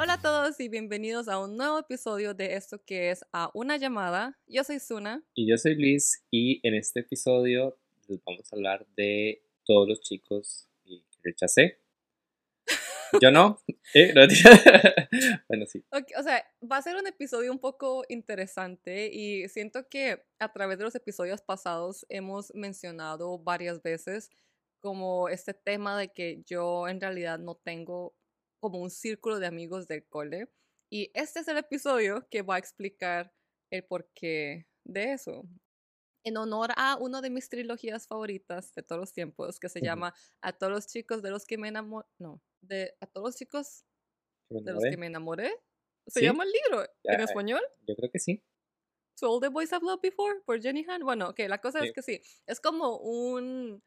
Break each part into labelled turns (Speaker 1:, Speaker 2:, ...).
Speaker 1: Hola a todos y bienvenidos a un nuevo episodio de esto que es A una llamada. Yo soy Suna.
Speaker 2: Y yo soy Luis y en este episodio les vamos a hablar de todos los chicos que rechacé. Yo no. Eh, no bueno, sí.
Speaker 1: O sea, va a ser un episodio un poco interesante y siento que a través de los episodios pasados hemos mencionado varias veces como este tema de que yo en realidad no tengo como un círculo de amigos del cole. Y este es el episodio que va a explicar el porqué de eso. En honor a una de mis trilogías favoritas de todos los tiempos, que se llama A todos los chicos de los que me enamoré. No, de A todos los chicos
Speaker 2: ¿Me
Speaker 1: de los que me enamoré. ¿Se
Speaker 2: ¿Sí?
Speaker 1: llama el libro en
Speaker 2: Ah,
Speaker 1: español?
Speaker 2: Yo creo que sí.
Speaker 1: To All the Boys I've Loved Before por Jenny Han. Bueno, ok, la cosa
Speaker 2: Sí.
Speaker 1: es que sí, es como un...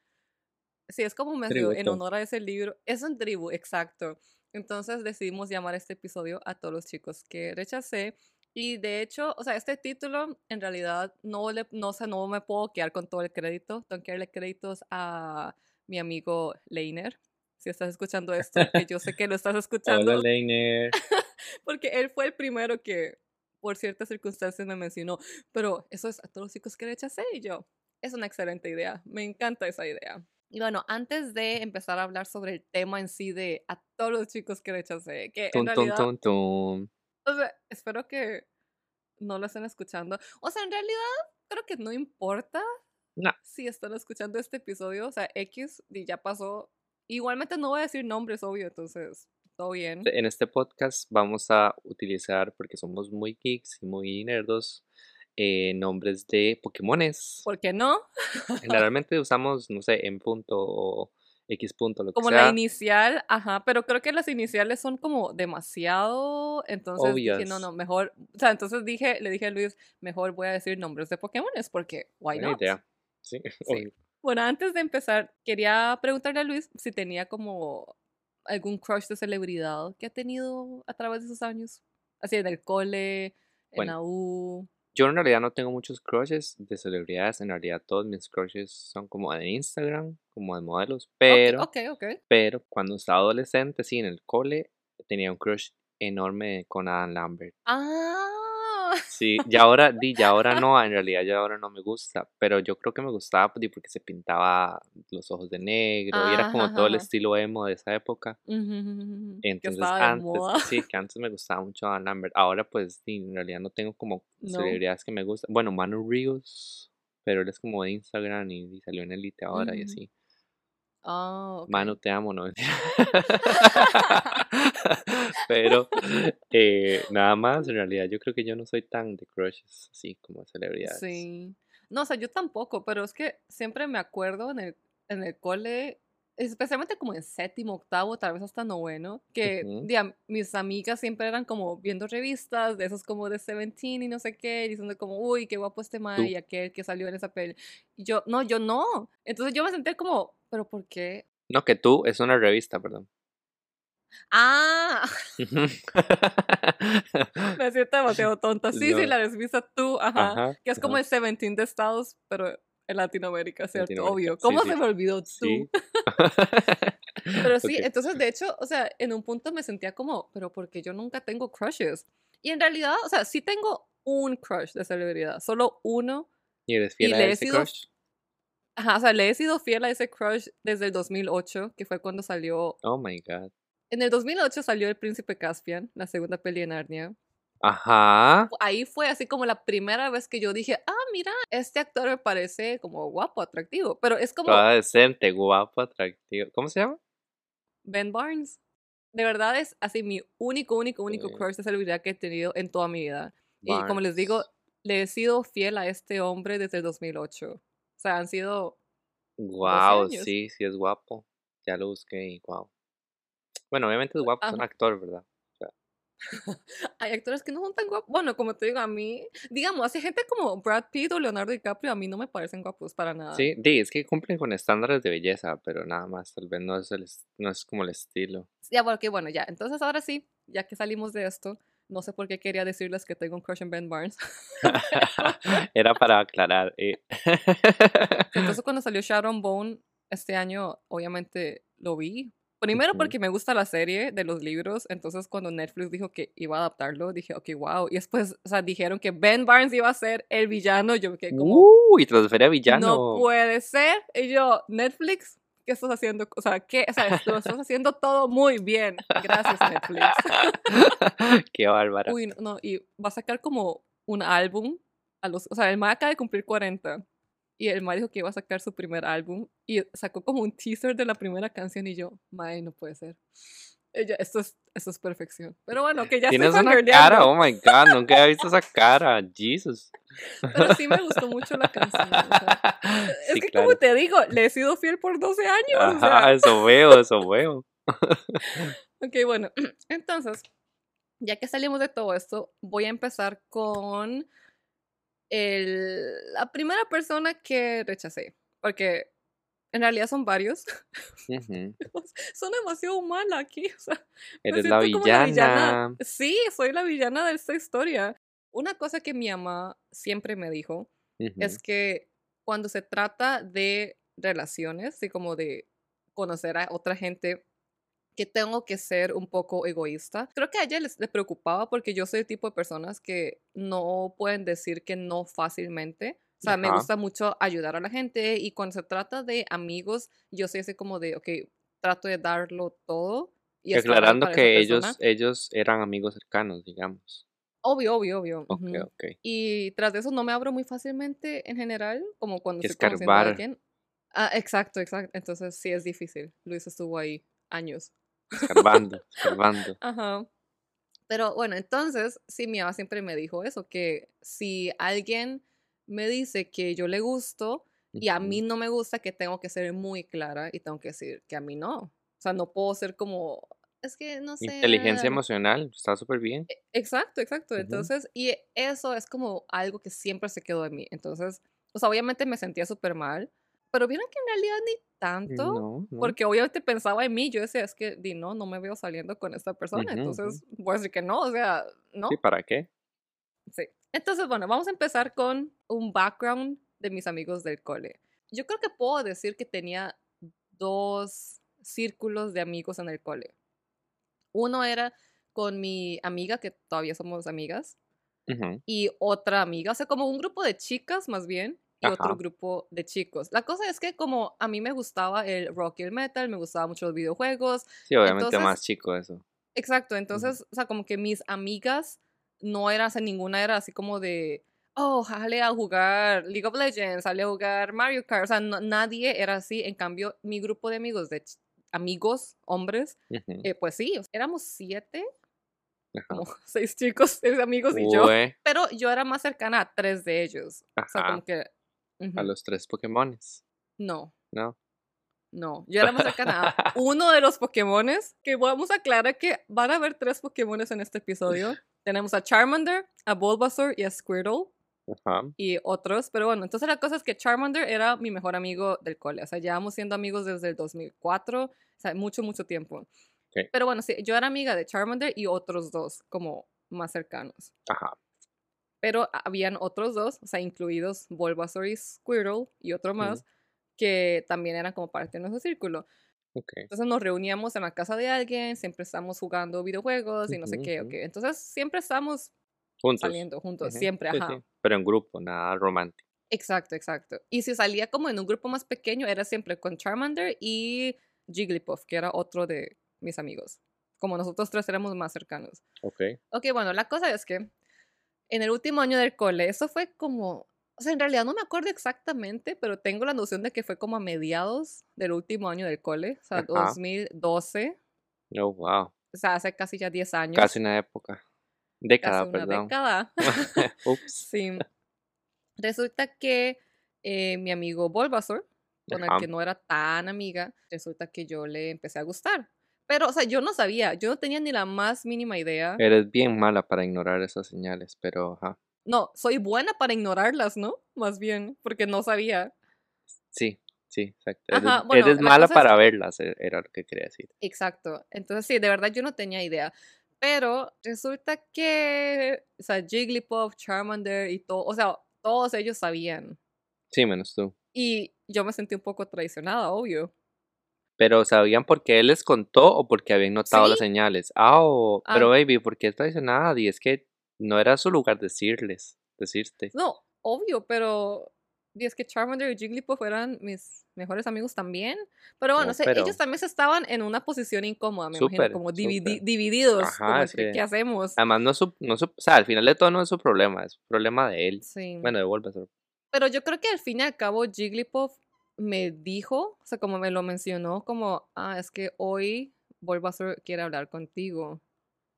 Speaker 1: Sí, es como medio en honor a ese libro. Es un tribu, exacto. Entonces decidimos llamar este episodio a todos los chicos que rechacé. Y de hecho, o sea, este título en realidad no, le, no, o sea, no me puedo quedar con todo el crédito. Tengo que darle créditos a mi amigo Leiner. Si estás escuchando esto, que yo sé que lo estás escuchando
Speaker 2: Hola, Leiner.
Speaker 1: porque él fue el primero que por ciertas circunstancias me mencionó, pero eso es a todos los chicos que rechacé y yo, es una excelente idea, me encanta esa idea. Y bueno, antes de empezar a hablar sobre el tema en sí de a todos los chicos que rechacé, que en
Speaker 2: Tum, tum,
Speaker 1: realidad,
Speaker 2: tum, tum.
Speaker 1: o sea, espero que no lo estén escuchando. O sea, en realidad creo que no importa
Speaker 2: No.
Speaker 1: si están escuchando este episodio, o sea, X y ya pasó. Igualmente no voy a decir nombres, obvio, entonces todo bien.
Speaker 2: En este podcast vamos a utilizar, porque somos muy geeks y muy nerdos, eh, nombres de Pokémones.
Speaker 1: ¿Por qué no?
Speaker 2: Generalmente usamos, no sé, en punto o X punto, lo que
Speaker 1: como
Speaker 2: sea.
Speaker 1: la inicial, ajá, pero creo que las iniciales son como demasiado, entonces dije, no, no, mejor, o sea, entonces dije, le dije a Luis, mejor voy a decir nombres de Pokémones, porque, why
Speaker 2: Buena
Speaker 1: not?
Speaker 2: idea. Sí.
Speaker 1: Bueno, antes de empezar, quería preguntarle a Luis si tenía como algún crush de celebridad que ha tenido a través de sus años, así en el cole, en
Speaker 2: Bueno.
Speaker 1: la U.
Speaker 2: Yo en realidad no tengo muchos crushes de celebridades, en realidad todos mis crushes son como de Instagram, como de modelos, pero, pero cuando estaba adolescente, sí, en el cole, tenía un crush enorme con Adam Lambert.
Speaker 1: Ah,
Speaker 2: Sí, y ahora, di, ya ahora no, en realidad ya ahora no me gusta, pero yo creo que me gustaba di, porque se pintaba los ojos de negro y era como
Speaker 1: Ajá,
Speaker 2: todo el estilo emo de esa época. Entonces antes, sí, que antes me gustaba mucho Adam Lambert. Ahora pues sí, en realidad no tengo como
Speaker 1: No.
Speaker 2: celebridades que me gustan. Bueno, Manu Rios, pero él es como de Instagram y, y salió en Elite ahora y así.
Speaker 1: Ah, ok.
Speaker 2: Manu, te amo, no. Pero eh, nada más, en realidad yo creo que yo no soy tan de crushes así como de celebridades.
Speaker 1: Sí. No, o sea, yo tampoco, pero es que siempre me acuerdo en el, en el cole, especialmente como en séptimo, octavo, tal vez hasta noveno, que di, a- mis amigas siempre eran como viendo revistas de esos como de Seventeen y no sé qué, diciendo como, uy, qué guapo este man y aquel que salió en esa peli. Y yo, no, yo no. Entonces yo me senté como, pero ¿por qué?
Speaker 2: No, que tú es una revista, perdón.
Speaker 1: Ah, me siento demasiado tonta. Sí, sí,
Speaker 2: No.
Speaker 1: la revista tú, ajá.
Speaker 2: Ajá,
Speaker 1: Que es como
Speaker 2: ajá.
Speaker 1: el Seventeen de Estados, pero en Latinoamérica, ¿cierto?
Speaker 2: Latinoamérica,
Speaker 1: Obvio.
Speaker 2: sí,
Speaker 1: ¿Cómo
Speaker 2: sí.
Speaker 1: se me olvidó tú?
Speaker 2: Sí.
Speaker 1: Pero sí,
Speaker 2: Ok.
Speaker 1: entonces de hecho, o sea, en un punto me sentía como, pero porque yo nunca tengo crushes. Y en realidad, o sea, sí tengo un crush de celebridad, solo uno.
Speaker 2: ¿Y eres fiel
Speaker 1: Y
Speaker 2: a
Speaker 1: le
Speaker 2: ese
Speaker 1: sido
Speaker 2: crush?
Speaker 1: Ajá, o sea, le he sido fiel a ese crush desde el 2008, que fue cuando salió.
Speaker 2: Oh my god.
Speaker 1: En el 2008 salió El Príncipe Caspian, la segunda peli de Narnia.
Speaker 2: Ajá.
Speaker 1: Ahí fue así como la primera vez que yo dije, ah, mira, este actor me parece como guapo, atractivo. Pero es como
Speaker 2: Toda decente, guapo, atractivo. ¿Cómo se llama?
Speaker 1: Ben Barnes. De verdad es así mi único, único, único
Speaker 2: Sí.
Speaker 1: crush de celebridad que he tenido en toda mi vida. Y como les digo, le he sido fiel a este hombre desde el 2008. O sea, han sido... Años.
Speaker 2: sí, sí es guapo. Ya lo busqué y guau. Bueno, obviamente es guapo, es un actor, ¿verdad?
Speaker 1: Hay actores que no son tan guapos. Bueno, como te digo, a mí, digamos, hace gente como Brad Pitt o Leonardo DiCaprio, a mí no me parecen guapos para nada.
Speaker 2: Sí, di, es que cumplen con estándares de belleza, pero nada más, tal vez no es, el, no es como el estilo.
Speaker 1: Ya, porque bueno, ya. Entonces ahora sí, ya que salimos de esto, no sé por qué quería decirles que tengo un crush en Ben Barnes.
Speaker 2: Era para aclarar. eh.
Speaker 1: Entonces cuando salió Sharon Bone este año, obviamente lo vi, Primero porque me gusta la serie de los libros, entonces cuando Netflix dijo que iba a adaptarlo, dije, ok, wow. Y después, o sea, dijeron que Ben Barnes iba a ser el villano, yo me quedé como,
Speaker 2: Uy, transfería villano.
Speaker 1: no puede ser. Y yo, Netflix, ¿qué estás haciendo? O sea, ¿qué? O sea, lo estás haciendo todo muy bien. Gracias, Netflix.
Speaker 2: Qué bárbara.
Speaker 1: Uy, no, no, y va a sacar como un álbum a los, o sea, el ma acaba de cumplir 40 y el ma dijo que iba a sacar su primer álbum y sacó como un teaser de la primera canción y yo, mae, no puede ser. Ella, esto es, esto es perfección. Pero bueno, que ya estoy
Speaker 2: Tienes una cara, oh my god, nunca había visto esa cara, Jesus.
Speaker 1: pero sí me gustó mucho la canción. o sea, es
Speaker 2: Sí,
Speaker 1: que
Speaker 2: claro.
Speaker 1: como te digo, le he sido fiel por 12 años. o sea,
Speaker 2: Ajá, eso veo, eso veo.
Speaker 1: Ok, bueno, entonces, ya que salimos de todo esto, voy a empezar con el- la primera persona que rechacé, porque en realidad son varios,
Speaker 2: Ujú.
Speaker 1: son demasiado mala aquí, o sea,
Speaker 2: Eres la villana.
Speaker 1: Sí, soy la villana de esta historia. Una cosa que mi mamá siempre me dijo es que cuando se trata de relaciones y como de conocer a otra gente, que tengo que ser un poco egoísta. Creo que a ella les, le preocupaba porque yo soy el tipo de personas que no pueden decir que no fácilmente. O sea, me gusta mucho ayudar a la gente y cuando se trata de amigos, yo soy así como de, ok, trato de darlo todo. Y esa
Speaker 2: que
Speaker 1: persona.
Speaker 2: ellos, ellos eran amigos cercanos, digamos.
Speaker 1: Obvio, obvio, obvio.
Speaker 2: Ok,
Speaker 1: ujú.
Speaker 2: ok.
Speaker 1: Y tras de eso no me abro muy fácilmente en general, como cuando
Speaker 2: Que
Speaker 1: estoy conociendo a
Speaker 2: escarbar.
Speaker 1: alguien. Ah, exacto, exacto. Entonces sí es difícil. Luis estuvo ahí años.
Speaker 2: Escarbando, escarbando.
Speaker 1: Ajá. Pero bueno, entonces sí, mi mamá siempre me dijo eso, que si alguien me dice que yo le gusto y a mí no me gusta, que tengo que ser muy clara y tengo que decir que a mí no. O sea, no puedo ser como, es que no sé.
Speaker 2: Inteligencia emocional, está súper bien.
Speaker 1: e- Exacto, exacto. Entonces, y eso es como algo que siempre se quedó en mí. Entonces, o sea, obviamente me sentía súper mal, pero vieron que en realidad ni tanto,
Speaker 2: No, no.
Speaker 1: porque obviamente pensaba en mí. Yo decía, es que, di, no, no me veo saliendo con esta persona. Entonces, voy a decir que no, o sea, no.
Speaker 2: Sí, ¿para qué?
Speaker 1: Sí. Entonces, bueno, vamos a empezar con un background de mis amigos del cole. Yo creo que puedo decir que tenía dos círculos de amigos en el cole. Uno era con mi amiga, que todavía somos amigas, y otra amiga, o sea, como un grupo de chicas más bien, y otro
Speaker 2: Ajá.
Speaker 1: grupo de chicos. La cosa es que como a mí me gustaba el rock y el metal, me gustaban mucho los videojuegos,
Speaker 2: Sí, obviamente
Speaker 1: Entonces-
Speaker 2: más chico eso.
Speaker 1: Exacto, entonces, o sea, como que mis amigas no eran, o sea, ninguna era así como de, oh, sale a jugar League of Legends, sale a jugar Mario Kart, o sea, no- nadie era así. En cambio, mi grupo de amigos, de amigos, hombres,
Speaker 2: Ujú.
Speaker 1: eh, pues sí, éramos siete,
Speaker 2: Ajá.
Speaker 1: como seis chicos, seis amigos y yo, pero yo era más cercana a tres de ellos, o sea,
Speaker 2: Ajá.
Speaker 1: como que,
Speaker 2: a los tres Pokémones,
Speaker 1: no.
Speaker 2: ¿no?
Speaker 1: No, yo era más cercana a uno de los Pokémones, que vamos a aclarar que van a haber tres Pokémones en este episodio. Tenemos a Charmander, a Bulbasaur y a Squirtle
Speaker 2: Ajá.
Speaker 1: y otros. Pero bueno, entonces la cosa es que Charmander era mi mejor amigo del cole. O sea, llevamos siendo amigos desde el 2004, o sea, mucho, mucho tiempo. Pero bueno, sí, yo era amiga de Charmander y otros dos como más cercanos.
Speaker 2: Ajá.
Speaker 1: Pero habían otros dos, o sea, incluidos Bulbasaur y Squirtle y otro más, que también eran como parte de nuestro círculo.
Speaker 2: Ok.
Speaker 1: Entonces nos reuníamos en la casa de alguien, siempre estamos jugando videojuegos y no sé qué,
Speaker 2: ujú.
Speaker 1: ok. Entonces siempre estamos
Speaker 2: Juntos.
Speaker 1: saliendo juntos,
Speaker 2: Ujú,
Speaker 1: siempre,
Speaker 2: sí,
Speaker 1: ajá.
Speaker 2: sí, Pero en grupo, nada romántico.
Speaker 1: Exacto, exacto. Y si salía como en un grupo más pequeño, era siempre con Charmander y Jigglypuff, que era otro de mis amigos. Como nosotros tres éramos más cercanos.
Speaker 2: Ok.
Speaker 1: Ok, bueno, la cosa es que en el último año del cole, eso fue como, o sea, en realidad no me acuerdo exactamente, pero tengo la noción de que fue como a mediados del último año del cole, o sea,
Speaker 2: Ajá.
Speaker 1: 2012,
Speaker 2: Oh, wow.
Speaker 1: o sea, hace casi ya 10 años.
Speaker 2: Casi una época. Década,
Speaker 1: casi una
Speaker 2: perdón.
Speaker 1: década.
Speaker 2: Ups.
Speaker 1: sí. Resulta que eh, mi amigo Bulbasaur, con el que no era tan amiga, resulta que yo le empecé a gustar. Pero, o sea, yo no sabía, yo no tenía ni la más mínima idea.
Speaker 2: Eres bien mala para ignorar esas señales, pero ajá.
Speaker 1: No, soy buena para ignorarlas, ¿no? Más bien, porque no sabía.
Speaker 2: Sí, sí, exacto. Eres,
Speaker 1: bueno,
Speaker 2: mala
Speaker 1: es-
Speaker 2: para verlas, e- era lo que quería decir.
Speaker 1: Exacto. Entonces, sí, de verdad yo no tenía idea. Pero resulta que, o sea, Jigglypuff, Charmander y todo, o sea, todos ellos sabían.
Speaker 2: Sí, menos tú.
Speaker 1: Y yo me sentí un poco traicionada, obvio.
Speaker 2: Pero ¿sabían por qué él les contó o porque habían notado las
Speaker 1: Sí.
Speaker 2: señales? Ah, o- pero
Speaker 1: Ah.
Speaker 2: baby, ¿por qué traicionada? Y es que no era su lugar decirles, decirte.
Speaker 1: No, obvio, pero y es que Charmander y Jigglypuff eran mis mejores amigos también. Pero bueno,
Speaker 2: No,
Speaker 1: o sea,
Speaker 2: pero-
Speaker 1: ellos también se estaban en una posición incómoda, me
Speaker 2: Súper,
Speaker 1: imagino, como dividi- divididos,
Speaker 2: Ajá,
Speaker 1: como
Speaker 2: que-
Speaker 1: ¿qué hacemos?
Speaker 2: Además, no es su, no su- o sea, al final de todo no es su problema, es problema de él.
Speaker 1: Sí.
Speaker 2: Bueno, devuélveselo.
Speaker 1: Pero yo creo que al fin y al cabo Jigglypuff me dijo, o sea, como me lo mencionó, como, ah, es que hoy Bulbasaur quiere hablar contigo.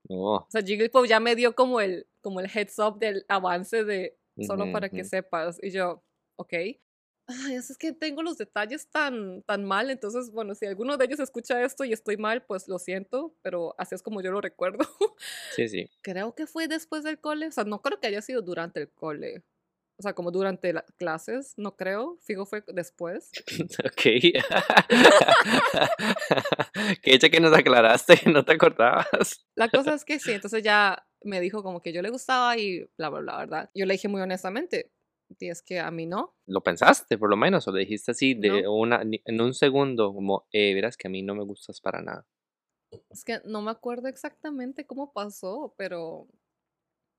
Speaker 2: No.
Speaker 1: O sea, Jigglypuff ya me dio como el, como el heads up del avance de solo para que sepas. Y yo, ok. Ay, es que tengo los detalles tan, tan mal, entonces, bueno, si alguno de ellos escucha esto y estoy mal, pues lo siento, pero así es como yo lo recuerdo.
Speaker 2: Sí, sí.
Speaker 1: creo que fue después del cole, o sea, no creo que haya sido durante el cole. O sea, como durante las clases, no creo. Fijo fue después.
Speaker 2: Ok. que hecha que nos aclaraste, no te acordabas.
Speaker 1: La cosa es que sí, entonces ya me dijo como que yo le gustaba y bla, bla, bla, ¿verdad? Yo le dije muy honestamente, y es que a mí no.
Speaker 2: Lo pensaste, por lo menos, o le dijiste así de
Speaker 1: No.
Speaker 2: una, en un segundo, como, eh, verás que a mí no me gustas para nada.
Speaker 1: Es que no me acuerdo exactamente cómo pasó, pero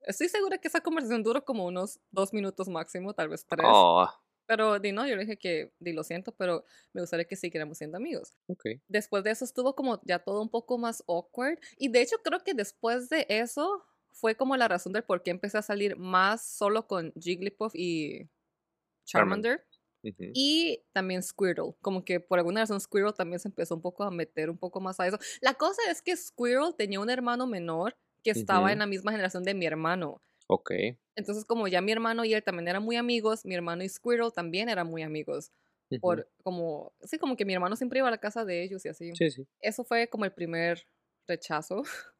Speaker 1: estoy segura que esa conversación duró como unos dos minutos máximo, tal vez tres.
Speaker 2: Oh,
Speaker 1: Pero di no, yo le dije que di lo siento, pero me gustaría que siguiéramos siendo amigos.
Speaker 2: ok.
Speaker 1: Después de eso estuvo como ya todo un poco más awkward. Y de hecho creo que después de eso fue como la razón del por qué empecé a salir más solo con Jigglypuff y
Speaker 2: Charmander.
Speaker 1: Charmander.
Speaker 2: Ujú.
Speaker 1: Y también Squirtle, como que por alguna razón Squirtle también se empezó un poco a meter un poco más a eso. La cosa es que Squirtle tenía un hermano menor que estaba en la misma generación de mi hermano.
Speaker 2: Ok.
Speaker 1: Entonces como ya mi hermano y él también eran muy amigos, mi hermano y Squirtle también eran muy amigos. Por como, sí, como que mi hermano siempre iba a la casa de ellos y así.
Speaker 2: Sí, sí.
Speaker 1: Eso fue como el primer rechazo.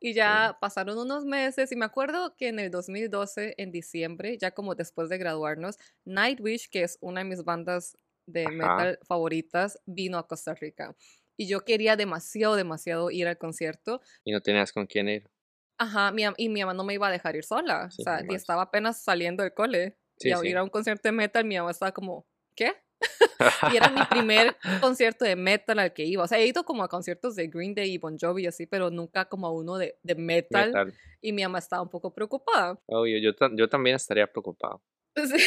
Speaker 1: Y ya pasaron unos meses y me acuerdo que en el 2012, en diciembre, ya como después de graduarnos, Nightwish, que es una de mis bandas de
Speaker 2: Ajá.
Speaker 1: metal favoritas, vino a Costa Rica. Y yo quería demasiado, demasiado ir al concierto.
Speaker 2: Y no tenías con quién ir.
Speaker 1: Ajá, mi, y mi mamá no me iba a dejar ir sola.
Speaker 2: Sí,
Speaker 1: o sea, y estaba apenas saliendo del cole.
Speaker 2: Sí,
Speaker 1: y a
Speaker 2: sí.
Speaker 1: ir a un concierto de metal, mi mamá estaba como, ¿qué? Y era mi primer concierto de metal al que iba. O sea, he ido como a conciertos de Green Day y Bon Jovi y así, pero nunca como a uno de, de metal.
Speaker 2: Metal.
Speaker 1: Y mi mamá estaba un poco preocupada.
Speaker 2: Obvio, yo, ta- yo también estaría preocupado.
Speaker 1: Sí.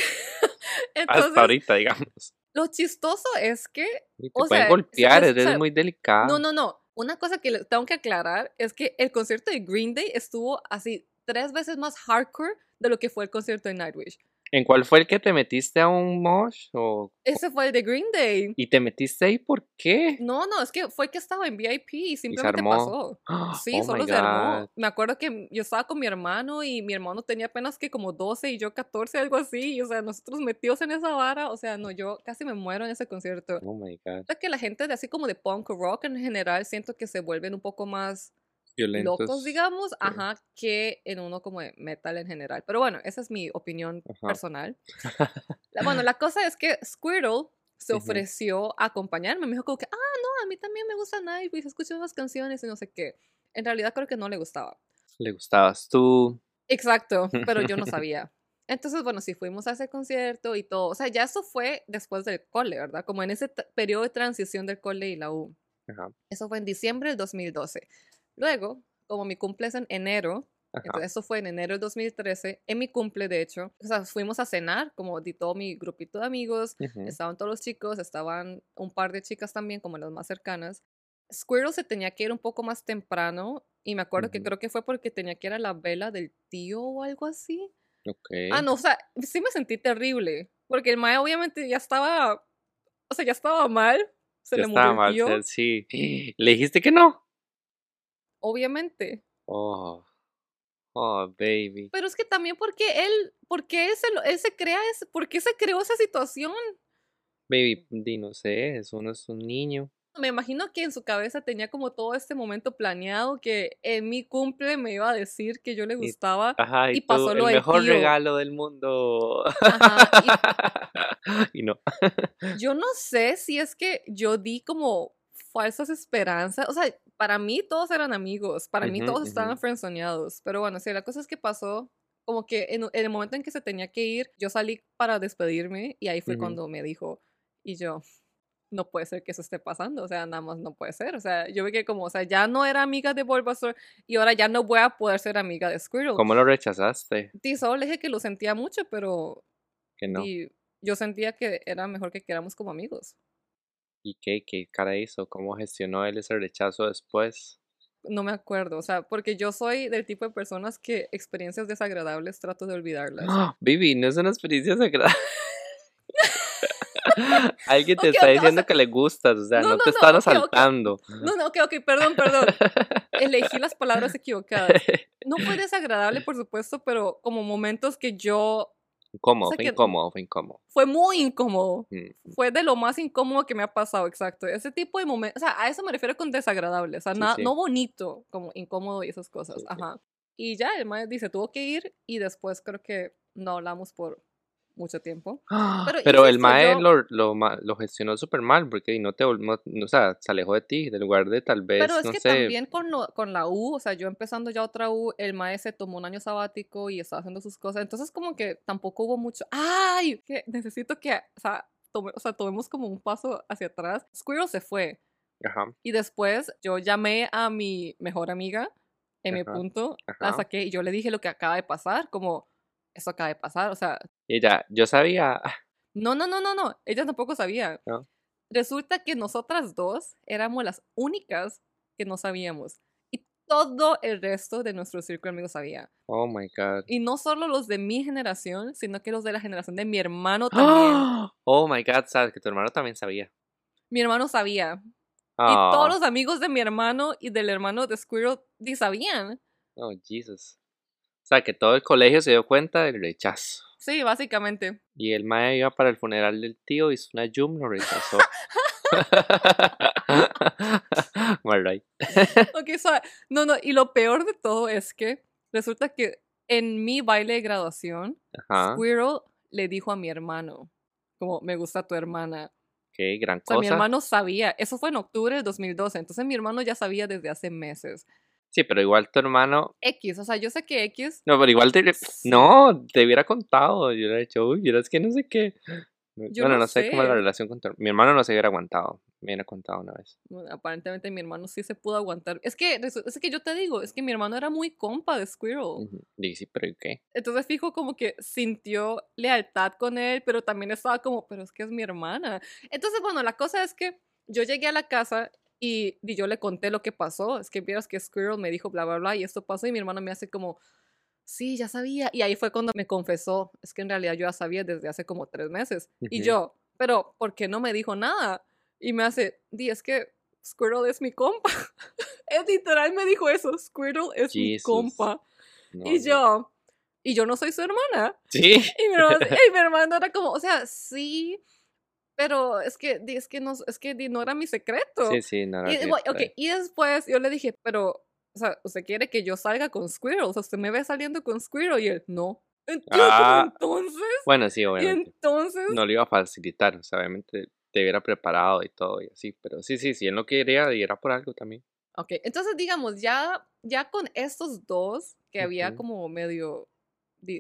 Speaker 1: Entonces,
Speaker 2: Hasta ahorita, digamos.
Speaker 1: Lo chistoso es que...
Speaker 2: Y te
Speaker 1: o
Speaker 2: pueden
Speaker 1: sea,
Speaker 2: golpear,
Speaker 1: pues, o
Speaker 2: eres
Speaker 1: sea,
Speaker 2: muy delicado.
Speaker 1: No, no, no. Una cosa que tengo que aclarar es que el concierto de Green Day estuvo así tres veces más hardcore de lo que fue el concierto de Nightwish.
Speaker 2: ¿En cuál fue el que te metiste a un mosh? O...
Speaker 1: Ese fue el de Green Day.
Speaker 2: ¿Y te metiste ahí por qué?
Speaker 1: No, no, es que fue que estaba en VIP y simplemente pasó. Sí,
Speaker 2: Oh
Speaker 1: solo se armó. Me acuerdo que yo estaba con mi hermano y mi hermano tenía apenas que como 12 y yo 14, algo así. Y, o sea, nosotros metidos en esa vara. O sea, no, yo casi me muero en ese concierto.
Speaker 2: Oh my god.
Speaker 1: Es que la gente de así como de punk rock en general siento que se vuelven un poco más
Speaker 2: Violentos.
Speaker 1: locos, digamos, ajá, que en uno como de metal en general. Pero bueno, esa es mi opinión
Speaker 2: Ajá.
Speaker 1: personal. La- bueno, la cosa es que Squirtle se ofreció a acompañarme. Me dijo como que, ah, no, a mí también me gusta Nightwish, escucho unas canciones y no sé qué. En realidad creo que no le gustaba.
Speaker 2: Le gustabas tú.
Speaker 1: Exacto, pero yo no sabía. Entonces, bueno, sí fuimos a ese concierto y todo. O sea, ya eso fue después del cole, ¿verdad? Como en ese t- periodo de transición del cole y la U.
Speaker 2: Ajá.
Speaker 1: Eso fue en diciembre del 2012. Luego, como mi cumple es en enero, entonces eso fue en enero del 2013, en mi cumple de hecho, o sea, fuimos a cenar, como di todo mi grupito de amigos, estaban todos los chicos, estaban un par de chicas también, como las más cercanas. Squirrel se tenía que ir un poco más temprano y me acuerdo que creo que fue porque tenía que ir a la vela del tío o algo así.
Speaker 2: Ok.
Speaker 1: Ah, no, o sea, sí me sentí terrible, porque el mae obviamente ya estaba, o sea, ya estaba mal, se
Speaker 2: Ya
Speaker 1: le
Speaker 2: estaba
Speaker 1: murió
Speaker 2: mal, sí. ¿Le dijiste que no?
Speaker 1: Obviamente.
Speaker 2: Oh. Oh, baby.
Speaker 1: Pero es que también porque él, porque él se, él se crea, ese- ¿por qué se creó esa situación?
Speaker 2: Baby, di, no sé, es uno es un niño.
Speaker 1: Me imagino que en su cabeza tenía como todo este momento planeado que en mi cumple me iba a decir que yo le
Speaker 2: Y-
Speaker 1: gustaba.
Speaker 2: Ajá, y,
Speaker 1: Y
Speaker 2: tú,
Speaker 1: pasó
Speaker 2: el
Speaker 1: lo del
Speaker 2: mejor
Speaker 1: tío.
Speaker 2: regalo del mundo.
Speaker 1: Ajá,
Speaker 2: y no.
Speaker 1: Yo no sé si es que yo di como falsas esperanzas. O sea, para mí todos eran amigos, para mí todos estaban friendzoneados. Pero bueno, sí, la cosa es que pasó como que en, en el momento en que se tenía que ir, yo salí para despedirme y ahí fue cuando me dijo, y yo, no puede ser que eso esté pasando, o sea, nada más no puede ser, o sea, yo vi que como, o sea, ya no era amiga de Bulbasaur y ahora ya no voy a poder ser amiga de Squirtle.
Speaker 2: ¿Cómo lo rechazaste?
Speaker 1: Y solo le dije que lo sentía mucho, pero
Speaker 2: Que no.
Speaker 1: y yo sentía que era mejor que quedáramos como amigos.
Speaker 2: ¿Y qué? ¿Qué cara hizo? ¿Cómo gestionó él ese rechazo después?
Speaker 1: No me acuerdo, o sea, porque yo soy del tipo de personas que experiencias desagradables trato de olvidarlas.
Speaker 2: ¡Ah! Vivi, no es una experiencia sagrada. Alguien te está
Speaker 1: o
Speaker 2: diciendo
Speaker 1: sea,
Speaker 2: que le gustas, o sea,
Speaker 1: no,
Speaker 2: te
Speaker 1: no,
Speaker 2: están asaltando.
Speaker 1: No, no, ok, ok, perdón, perdón. Elegí las palabras equivocadas. No fue desagradable, por supuesto, pero como momentos que yo...
Speaker 2: incómodo,
Speaker 1: O sea
Speaker 2: fue incómodo, fue incómodo.
Speaker 1: Fue muy incómodo.
Speaker 2: Mm,
Speaker 1: Fue de lo más incómodo que me ha pasado, exacto. Ese tipo de momentos, o sea, a eso me refiero con desagradable, o sea,
Speaker 2: Sí,
Speaker 1: na-
Speaker 2: sí.
Speaker 1: no bonito, como incómodo y esas cosas.
Speaker 2: Sí.
Speaker 1: Ajá. Y ya, el maestro dice, tuvo que ir y después creo que no hablamos por mucho tiempo. Pero,
Speaker 2: Pero, el mae
Speaker 1: yo-
Speaker 2: lo, lo, lo gestionó súper mal porque no te, no, o sea, se alejó de ti, del lugar de tal vez,
Speaker 1: Pero es
Speaker 2: no
Speaker 1: que
Speaker 2: sé,
Speaker 1: también con, lo- con la U, o sea, yo empezando ya otra U, el maestro se tomó un año sabático y estaba haciendo sus cosas. Entonces, como que tampoco hubo mucho. ¡Ay! Que necesito que, o sea, tome- o sea, tomemos como un paso hacia atrás. Squirrel se fue.
Speaker 2: ajá,
Speaker 1: Y después yo llamé a mi mejor amiga, mi
Speaker 2: Ajá,
Speaker 1: punto, la saqué y yo le dije lo que acaba de pasar, como, eso acaba de pasar, o sea,
Speaker 2: ella, yo sabía,
Speaker 1: no, no, no, no, no, ella tampoco sabía.
Speaker 2: No.
Speaker 1: Resulta que nosotras dos éramos las únicas que no sabíamos. Y todo el resto de nuestro círculo de amigos sabía.
Speaker 2: oh my god,
Speaker 1: Y no solo los de mi generación, sino que los de la generación de mi hermano también.
Speaker 2: oh my god, sabes que tu hermano también sabía,
Speaker 1: Mi hermano sabía. Y
Speaker 2: oh,
Speaker 1: todos los amigos de mi hermano y del hermano de Squirrel sabían.
Speaker 2: oh Jesus, o sea, que todo el colegio se dio cuenta del rechazo.
Speaker 1: Sí, básicamente.
Speaker 2: Y el mae iba para el funeral del tío, hizo una yum, lo rechazó. Right.
Speaker 1: Ok, so, no, no, y lo peor de todo es que resulta que en mi baile de graduación,
Speaker 2: Ajá,
Speaker 1: Squirrel le dijo a mi hermano, como, me gusta tu hermana.
Speaker 2: qué gran
Speaker 1: O sea, mi hermano sabía, eso fue en octubre del 2012, entonces mi hermano ya sabía desde hace meses.
Speaker 2: Sí, pero igual tu hermano.
Speaker 1: X, o sea, yo sé que X,
Speaker 2: No, pero igual te. No, te hubiera contado. Yo hubiera dicho, uy, es que no sé qué.
Speaker 1: Yo
Speaker 2: bueno,
Speaker 1: no
Speaker 2: no sé cómo es la relación con tu hermano. Mi hermano no se hubiera aguantado. Me hubiera contado una vez.
Speaker 1: bueno, aparentemente mi hermano sí se pudo aguantar. Es que, es que yo te digo, es que mi hermano era muy compa de Squirrel.
Speaker 2: Ujú. Dije, sí, pero ¿y qué?
Speaker 1: Entonces fijo como que sintió lealtad con él, pero también estaba como, pero es que es mi hermana. Entonces, bueno, la cosa es que yo llegué a la casa y, y yo le conté lo que pasó. Es que vieras que Squirrel me dijo bla, bla, bla, y esto pasó y mi hermano me hace como, sí, ya sabía. Y ahí fue cuando me confesó, es que en realidad yo ya sabía desde hace como tres meses. Y
Speaker 2: Ujú.
Speaker 1: yo, pero ¿por qué no me dijo nada? Y me hace, di, es que Squirrel es mi compa. es literal me dijo eso, Squirrel es mi
Speaker 2: Jesus.
Speaker 1: compa.
Speaker 2: No,
Speaker 1: Y
Speaker 2: no.
Speaker 1: yo, y yo no soy su hermana.
Speaker 2: Sí.
Speaker 1: Y mi hermano, y mi hermano era como, o sea, sí, pero es que, es que no, es que no era mi secreto.
Speaker 2: Sí, sí, no, no,
Speaker 1: y,
Speaker 2: sí,
Speaker 1: bueno,
Speaker 2: está
Speaker 1: ok,
Speaker 2: bien.
Speaker 1: y después yo le dije, pero, o sea, ¿usted quiere que yo salga con Squirrel? O sea, ¿usted me ve saliendo con Squirrel? Y él, no. Ent- y yo como,
Speaker 2: Ah.
Speaker 1: entonces,
Speaker 2: Bueno, sí,
Speaker 1: y
Speaker 2: obviamente.
Speaker 1: entonces,
Speaker 2: No lo iba a facilitar. O sea, obviamente te hubiera preparado y todo y así. Pero sí, sí, si él no quería, y era por algo también.
Speaker 1: ok, entonces digamos, ya, ya con estos dos que había como medio di-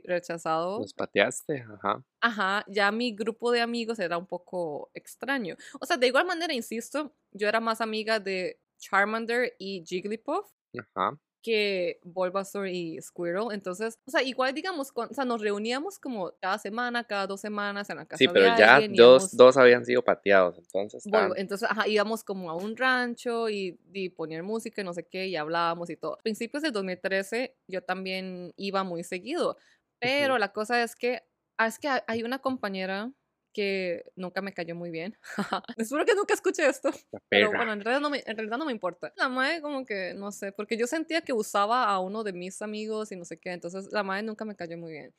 Speaker 1: rechazado,
Speaker 2: Los pateaste, ajá.
Speaker 1: Ajá, ya mi grupo de amigos era un poco extraño. O sea, de igual manera, insisto, yo era más amiga de Charmander y Jigglypuff
Speaker 2: Ajá.
Speaker 1: Que Bulbasaur y Squirrel. Entonces, o sea, igual digamos, con- o sea, nos reuníamos como cada semana, cada dos semanas en la casa
Speaker 2: Sí,
Speaker 1: de
Speaker 2: pero ya
Speaker 1: alguien,
Speaker 2: dos,
Speaker 1: íbamos-
Speaker 2: dos habían sido pateados. Entonces, estaban-
Speaker 1: Entonces, ajá, íbamos como a un rancho y, y poner música y no sé qué, y hablábamos y todo. Principios del 2013 yo también iba muy seguido, pero la cosa es que, ah, es que hay una compañera que nunca me cayó muy bien. Espero que nunca escuche esto. Pero bueno, en realidad, no me, en realidad no me importa. La madre como que, no sé, porque yo sentía que usaba a uno de mis amigos y no sé qué, entonces la madre nunca me cayó muy bien.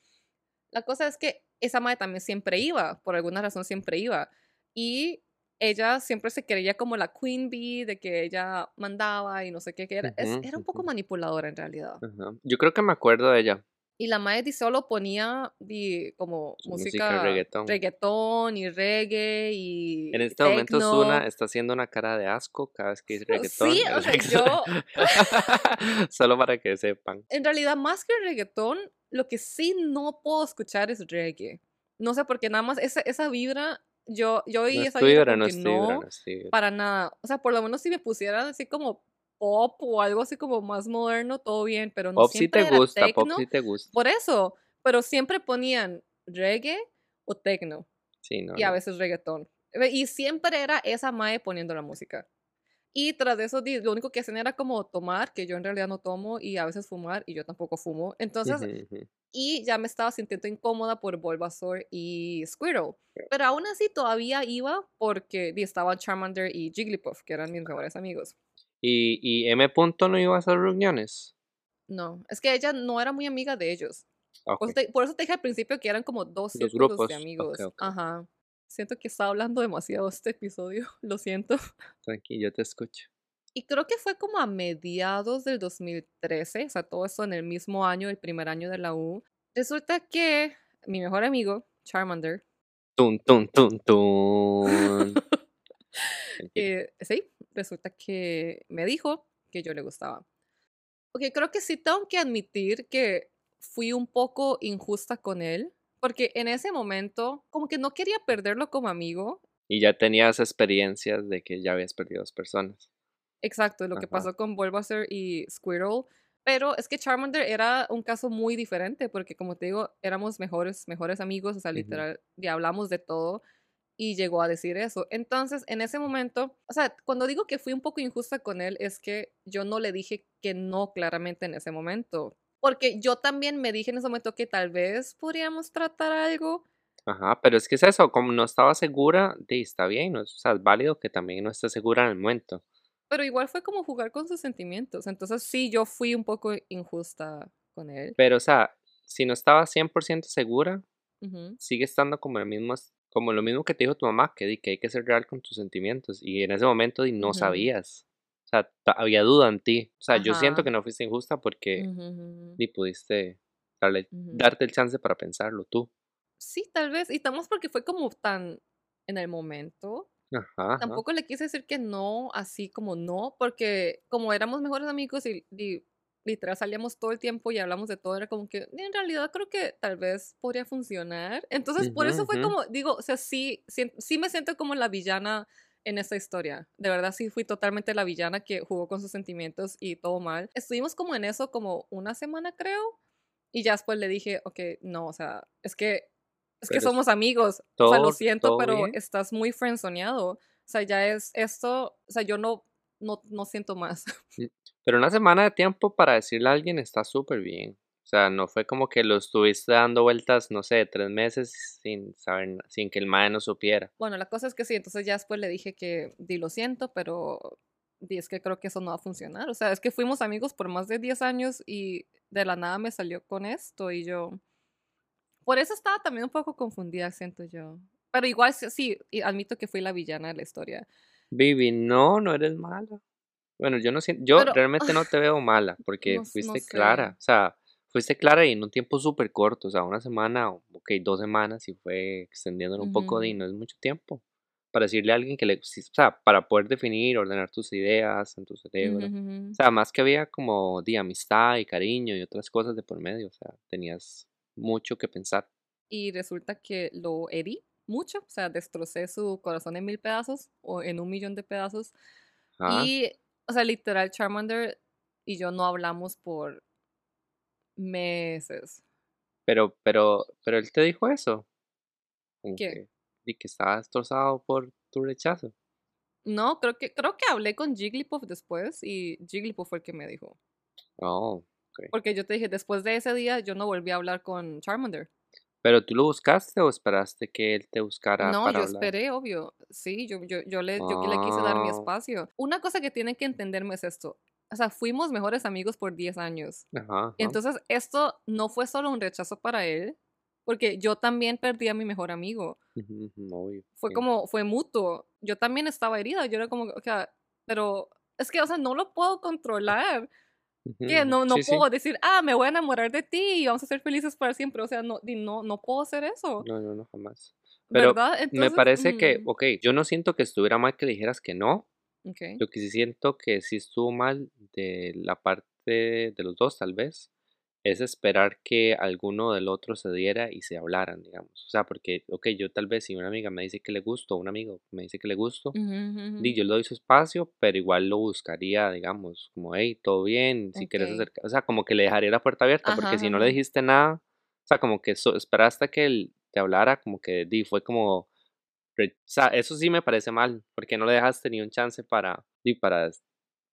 Speaker 1: La cosa es que esa madre también siempre iba, por alguna razón siempre iba. Y ella siempre se creía como la queen bee, de que ella mandaba y no sé qué, que era, es-
Speaker 2: Ujú,
Speaker 1: era un poco manipuladora en realidad.
Speaker 2: Ajá. Yo creo que me acuerdo de ella.
Speaker 1: Y la madre di solo ponía di, como
Speaker 2: Su música
Speaker 1: música,
Speaker 2: reggaetón.
Speaker 1: reggaetón y reggae y
Speaker 2: En este momento. Zuna está haciendo una cara de asco cada vez que dice reggaetón.
Speaker 1: Sí, o sea, yo,
Speaker 2: Solo para que sepan.
Speaker 1: en realidad, más que reggaetón, lo que sí no puedo escuchar es reggae. No sé, porque nada más esa, esa vibra yo, yo oí
Speaker 2: No
Speaker 1: esa vibra
Speaker 2: no
Speaker 1: no,
Speaker 2: no
Speaker 1: para nada. O sea, por lo menos si me pusieran así como pop o algo así como más moderno, todo bien, pero no
Speaker 2: Pop
Speaker 1: siempre
Speaker 2: te
Speaker 1: era
Speaker 2: gusta, pop
Speaker 1: tecno.
Speaker 2: sí te gusta.
Speaker 1: Por eso, pero siempre ponían reggae o tecno
Speaker 2: Sí, no,
Speaker 1: y a
Speaker 2: no.
Speaker 1: veces reggaetón. Y siempre era esa mae poniendo la música. Y tras de eso, lo único que hacían era como tomar, que yo en realidad no tomo, y a veces fumar, y yo tampoco fumo. Entonces, y ya me estaba sintiendo incómoda por Bulbasaur y Squirtle. Pero aún así todavía iba porque estaban Charmander y Jigglypuff, que eran mis mejores amigos.
Speaker 2: ¿Y, y M. Punto no iba a hacer reuniones?
Speaker 1: No, es que ella no era muy amiga de ellos. Por,
Speaker 2: Ok.
Speaker 1: eso te, por eso te dije al principio que eran como dos
Speaker 2: Los
Speaker 1: círculos
Speaker 2: grupos,
Speaker 1: de amigos. Ajá. Siento que estaba hablando demasiado este episodio, lo siento.
Speaker 2: Tranquilo, yo te escucho.
Speaker 1: Y creo que fue como a mediados del 2013, o sea, todo eso en el mismo año, el primer año de la U. Resulta que mi mejor amigo, Charmander,
Speaker 2: Tun, tun, tun, tun.
Speaker 1: Eh, sí, resulta que me dijo que yo le gustaba. Ok, creo que sí tengo que admitir que fui un poco injusta con él, porque en ese momento como que no quería perderlo como amigo.
Speaker 2: Y ya tenías experiencias de que ya habías perdido dos personas.
Speaker 1: Exacto, lo que pasó con Bulbasaur y Squirtle. Pero es que Charmander era un caso muy diferente, porque como te digo, éramos mejores, mejores amigos, o sea, literal, ya hablamos de todo y llegó a decir eso. Entonces, en ese momento, o sea, cuando digo que fui un poco injusta con él, es que yo no le dije que no claramente en ese momento. Porque yo también me dije en ese momento que tal vez podríamos tratar algo.
Speaker 2: Ajá, pero es que es eso, como no estaba segura, di, está bien, o sea, es válido que también no estés segura en el momento.
Speaker 1: Pero igual fue como jugar con sus sentimientos. Entonces sí, yo fui un poco injusta con él.
Speaker 2: Pero, o sea, si no estabas 100% segura,
Speaker 1: Ujú.
Speaker 2: sigue estando como el mismo, como lo mismo que te dijo tu mamá, que, di, que hay que ser real con tus sentimientos. Y en ese momento no sabías. O sea, había duda en ti. O sea, yo siento que no fuiste injusta porque ni pudiste darle, darte el chance para pensarlo tú.
Speaker 1: Sí, tal vez. Y estamos porque fue como tan en el momento.
Speaker 2: Ajá, ajá.
Speaker 1: Tampoco le quise decir que no, así como no, porque como éramos mejores amigos y, y literal salíamos todo el tiempo y hablamos de todo, era como que en realidad creo que tal vez podría funcionar. Entonces, por
Speaker 2: Ujú,
Speaker 1: eso fue
Speaker 2: ujú.
Speaker 1: como, digo, o sea, sí, sí, sí me siento como la villana en esta historia. De verdad, sí fui totalmente la villana que jugó con sus sentimientos y todo mal. Estuvimos como en eso como una semana, creo. Y ya después le dije, ok, no, o sea, es que, es que
Speaker 2: Pero
Speaker 1: somos amigos. o sea, lo
Speaker 2: todo-
Speaker 1: siento,
Speaker 2: todo
Speaker 1: pero
Speaker 2: bien.
Speaker 1: estás muy frenzoneado. O sea, ya es esto, o sea, yo no, no, no siento más.
Speaker 2: Pero una semana de tiempo para decirle a alguien está súper bien. O sea, no fue como que lo estuviste dando vueltas, no sé, tres meses sin saber, sin que el mae no supiera.
Speaker 1: Bueno, la cosa es que sí, entonces ya después le dije que, di, lo siento, pero di, es que creo que eso no va a funcionar. O sea, es que fuimos amigos por más de 10 años y de la nada me salió con esto y yo... Por eso estaba también un poco confundida, siento yo. Pero igual sí- admito que fui la villana de la historia.
Speaker 2: Vivi, no, no eres mala. Bueno, yo no siento, yo
Speaker 1: Pero-
Speaker 2: realmente no te veo mala porque
Speaker 1: No s- no
Speaker 2: fuiste
Speaker 1: sé.
Speaker 2: clara. O sea, fuiste clara y en un tiempo súper corto. O sea, una semana, o- ok, dos semanas y fue extendiéndolo un poco y no es mucho tiempo. Para decirle a alguien que le, o sea, para poder definir, ordenar tus ideas en tu cerebro.
Speaker 1: Ujú.
Speaker 2: O sea, más que había como de amistad y cariño y otras cosas de por medio. O sea, tenías mucho que pensar.
Speaker 1: y resulta que lo herí mucho, o sea, destrocé su corazón en mil pedazos o en un millón de pedazos.
Speaker 2: Ajá.
Speaker 1: Y, o sea, literal, Charmander y yo no hablamos por meses.
Speaker 2: Pero, pero, pero él te dijo eso. Y que estaba destrozado por tu rechazo.
Speaker 1: No, creo que, creo que hablé con Jigglypuff después y Jigglypuff fue el que me dijo.
Speaker 2: Oh,
Speaker 1: Porque yo te dije, después de ese día yo no volví a hablar con Charmander.
Speaker 2: ¿Pero tú lo buscaste o esperaste que él te buscara
Speaker 1: No,
Speaker 2: para
Speaker 1: yo
Speaker 2: hablar?
Speaker 1: esperé, obvio. Sí, yo, yo, yo, le, yo le quise dar mi
Speaker 2: Ah.
Speaker 1: espacio. Una cosa que tienen que entenderme es esto. O sea, fuimos mejores amigos por 10 años.
Speaker 2: Ajá, ajá.
Speaker 1: Y entonces esto no fue solo un rechazo para él, porque yo también perdí a mi mejor amigo.
Speaker 2: Obvio,
Speaker 1: Fue
Speaker 2: sí.
Speaker 1: como, fue mutuo. Yo también estaba herida. Yo era como, o sea, pero es que, o sea, no lo puedo controlar. Que no, no
Speaker 2: Sí, sí.
Speaker 1: puedo decir, ah, me voy a enamorar de ti y vamos a ser felices para siempre. O sea, no, no, no puedo hacer eso.
Speaker 2: No, no, no, jamás. Pero
Speaker 1: ¿Verdad?
Speaker 2: Me
Speaker 1: Entonces,
Speaker 2: parece que,
Speaker 1: mm,
Speaker 2: ok, yo no siento que estuviera mal que dijeras que no.
Speaker 1: ok.
Speaker 2: Lo que sí siento que sí estuvo mal de la parte de los dos, tal vez, es esperar que alguno del otro se diera y se hablaran, digamos. O sea, porque, ok, yo tal vez si una amiga me dice que le gusto, un amigo me dice que le gusto,
Speaker 1: ujú.
Speaker 2: yo le doy su espacio, pero igual lo buscaría, digamos, como, hey, todo bien, si quieres acercar, o sea, como que le dejaría la puerta abierta,
Speaker 1: Ajá,
Speaker 2: porque si no le dijiste nada, o sea, como que so- esperaste que él te hablara, como que, di, fue como, o sea, eso sí me parece mal, porque no le dejaste ni un chance para, di, para